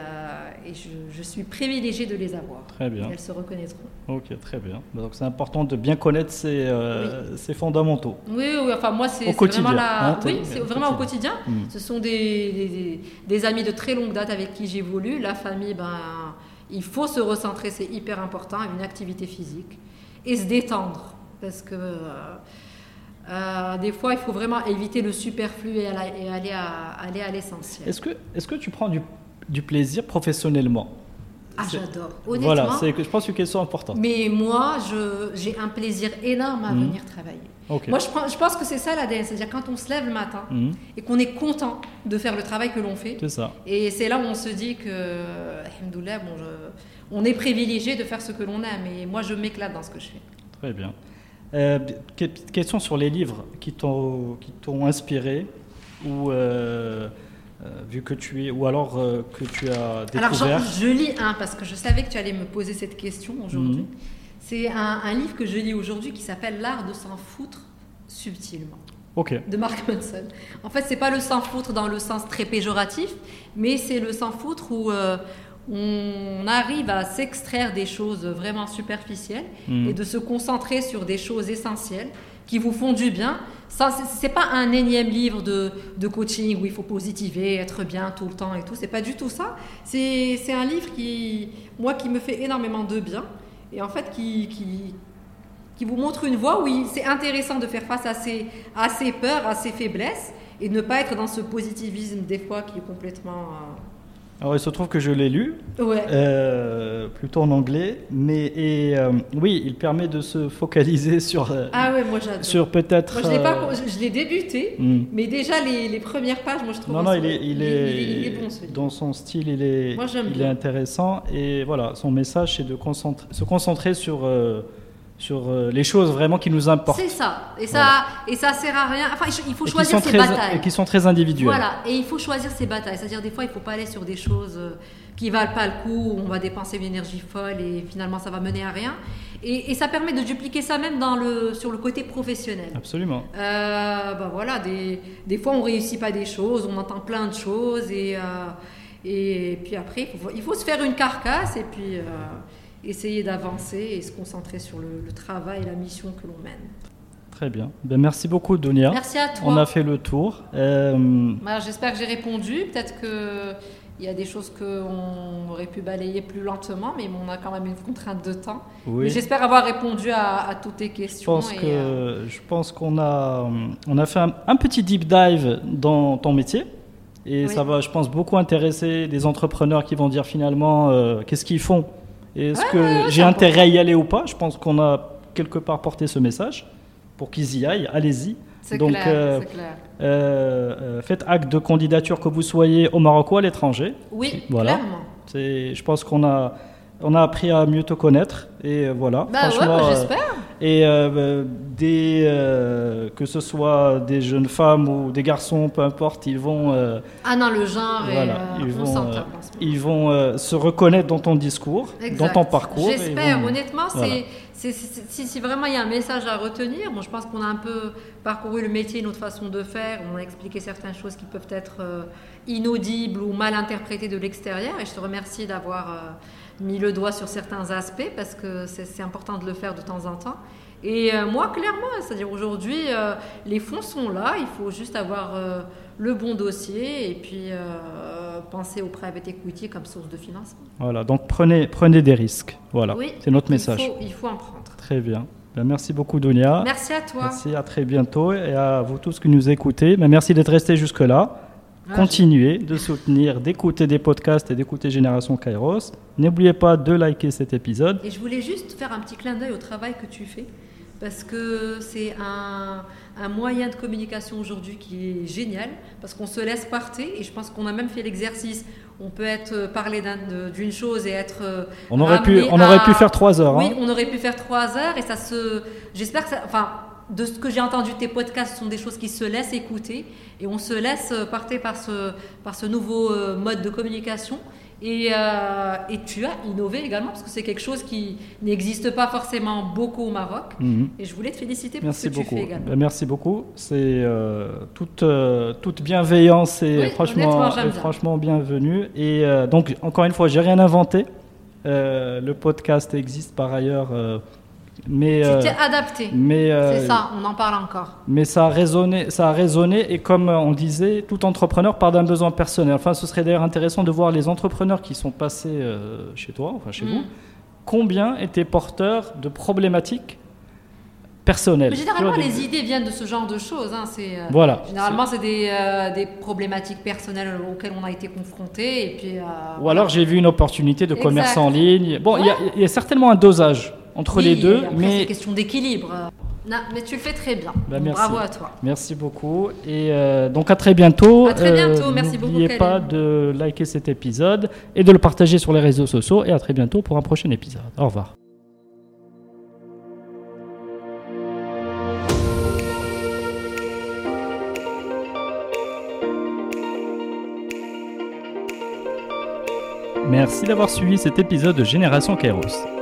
et je, je suis privilégiée de les avoir. Très bien. Elles se reconnaîtront. Ok, très bien. Donc c'est important de bien connaître ses, euh, fondamentaux. Oui, oui, enfin moi c'est vraiment, la... hein, oui, c'est vraiment au quotidien. Mm. Ce sont des, des- des- des amis de très longue date avec qui j'évolue. La famille, ben, il faut se recentrer, c'est hyper important, une activité physique et se détendre. Parce que euh, euh, des fois, il faut vraiment éviter le superflu et, aller à, aller à l'essentiel. Est-ce que, est que tu prends du, du plaisir professionnellement? Ah, j'adore. Honnêtement. Voilà, c'est je pense une question importante. Mais moi, j'ai un plaisir énorme à mhm. venir travailler. Moi, je, je, pense que c'est ça l'ADN, c'est-à-dire quand on se lève le matin mhm. et qu'on est content de faire le travail que l'on fait. C'est ça. Et c'est là où on se dit que, bon, on est privilégié de faire ce que l'on aime. Et moi, je m'éclate dans ce que je fais. Très bien. Euh, question sur les livres qui t'ont inspiré ou euh, euh, vu que tu es ou alors euh, que tu as découvert? Alors je, lis un parce que je savais que tu allais me poser cette question aujourd'hui. Mhm. C'est un, livre que je lis aujourd'hui qui s'appelle L'art de s'en foutre subtilement. Ok. De Mark Manson. En fait, c'est pas le s'en foutre dans le sens très péjoratif, mais c'est le s'en foutre où on arrive à s'extraire des choses vraiment superficielles mhm. et de se concentrer sur des choses essentielles qui vous font du bien. Ça, c'est pas un énième livre de, de, coaching où il faut positiver, être bien tout le temps et tout. C'est pas du tout ça. C'est un livre qui, moi, qui me fait énormément de bien et en fait qui, qui, qui vous montre une voie où c'est intéressant de faire face à ses, à ses peurs, à ses faiblesses et de ne pas être dans ce positivisme des fois qui est complètement euh, alors, il se trouve que je l'ai lu, euh, plutôt en anglais, mais et, euh, oui, il permet de se focaliser sur, euh, ah ouais, moi sur peut-être. Moi, je l'ai pas, je, l'ai débuté, hmm. mais déjà les, les, premières pages, moi je trouve. Non, non, il est, il, est, bon, dans son style, il est, il est intéressant et voilà, son message c'est de concentrer, se concentrer sur sur euh, les choses vraiment qui nous importent. C'est ça. Et ça, et ça sert à rien. Enfin, il faut choisir ses batailles. Et qui sont très individuelles. Voilà. Et il faut choisir ses batailles. C'est-à-dire, des fois, il ne faut pas aller sur des choses euh, qui valent pas le coup, où on va dépenser une énergie folle et finalement, ça va mener à rien. Et, ça permet de dupliquer ça même dans le, sur le côté professionnel. Absolument. Euh, bah voilà, des, des, fois, on réussit pas des choses, on entend plein de choses et, et puis après, il faut, il faut, se faire une carcasse et puis essayer d'avancer et se concentrer sur le, travail et la mission que l'on mène. Très bien. Ben, merci beaucoup, Dunia. Merci à toi. On a fait le tour. Euh... Bah, j'espère que j'ai répondu. Peut-être qu'il y a des choses qu'on aurait pu balayer plus lentement, mais on a quand même une contrainte de temps. Oui. J'espère avoir répondu à, toutes tes questions. Je pense, que, je pense qu'on a, on a fait un, petit deep dive dans ton métier. Et ça va, je pense, beaucoup intéresser des entrepreneurs qui vont dire finalement euh, qu'est-ce qu'ils font est-ce que j'ai intérêt à y aller ou pas? Je pense qu'on a quelque part porté ce message pour qu'ils y aillent. Allez-y. Donc, euh, euh, euh, faites acte de candidature que vous soyez au Maroc ou à l'étranger. Oui, voilà. clairement. Je pense qu'on a on a appris à mieux te connaître et voilà. Bah ouais, j'espère. et des que ce soit des jeunes femmes ou des garçons, peu importe, ils vont. ah non, le genre. Voilà, ils vont ils vont euh, se reconnaître dans ton discours, dans ton parcours. J'espère, honnêtement, c'est, si, vraiment il y a un message à retenir, bon, je pense qu'on a un peu parcouru le métier, notre façon de faire, on a expliqué certaines choses qui peuvent être euh, inaudibles ou mal interprétées de l'extérieur, et je te remercie d'avoir euh, mis le doigt sur certains aspects, parce que c'est important de le faire de temps en temps. Et moi, clairement, c'est-à-dire aujourd'hui, les fonds sont là, il faut juste avoir le bon dossier et puis euh, penser au private equity comme source de financement. Voilà, donc prenez, prenez des risques. Voilà, c'est notre message. Il faut, il faut en prendre. Très bien. Ben, merci beaucoup, Dunia. Merci à toi. Merci, à très bientôt. Et à vous tous qui nous écoutez, ben, merci d'être restés jusque-là. Ah, Continuez de soutenir, d'écouter des podcasts et d'écouter Génération Kairos. N'oubliez pas de liker cet épisode. Et je voulais juste faire un petit clin d'œil au travail que tu fais parce que c'est un, moyen de communication aujourd'hui qui est génial, parce qu'on se laisse partir, et je pense qu'on a même fait l'exercice. On peut être euh, parler d'une chose et être. Euh, on aurait pu, on aurait pu faire trois heures. Oui, hein. on aurait pu faire trois heures, et ça se. J'espère que ça. Enfin, de ce que j'ai entendu, tes podcasts sont des choses qui se laissent écouter, et on se laisse euh, partir par ce, par ce nouveau mode de communication. Euh, et, tu as innové également, parce que c'est quelque chose qui n'existe pas forcément beaucoup au Maroc. Mhm. Et je voulais te féliciter pour ce que tu fais également. Ben, merci beaucoup. C'est euh, toute, euh, toute bienveillance et franchement, franchement bienvenue. Et donc, encore une fois, j'ai rien inventé. le podcast existe par ailleurs mais, t'es euh, adapté. Euh, c'est ça, on en parle encore. Mais ça a résonné, ça a résonné et comme on disait, tout entrepreneur part d'un besoin personnel. Enfin, ce serait d'ailleurs intéressant de voir les entrepreneurs qui sont passés euh, chez toi, enfin chez mm. vous, combien étaient porteurs de problématiques personnel. Mais généralement, les idées viennent de ce genre de choses. Hein. C'est, euh, voilà. Généralement, c'est des, euh, des, problématiques personnelles auxquelles on a été confronté. Et puis, euh, Ou alors, j'ai vu une opportunité de commerce en ligne. Bon, il y, y, a certainement un dosage entre les deux. Après, mais... c'est une question d'équilibre. Non, mais tu le fais très bien. Bah, merci. Bravo à toi. Merci beaucoup. Et euh, donc à très bientôt. À très bientôt. Euh, merci beaucoup. N'oubliez pas de liker cet épisode et de le partager sur les réseaux sociaux. Et à très bientôt pour un prochain épisode. Au revoir. Merci d'avoir suivi cet épisode de Génération Kairos.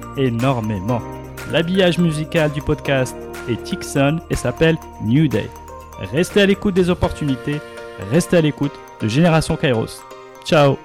énormément. L'habillage musical du podcast est Tixon et s'appelle New Day. Restez à l'écoute des opportunités, restez à l'écoute de Génération Kairos. Ciao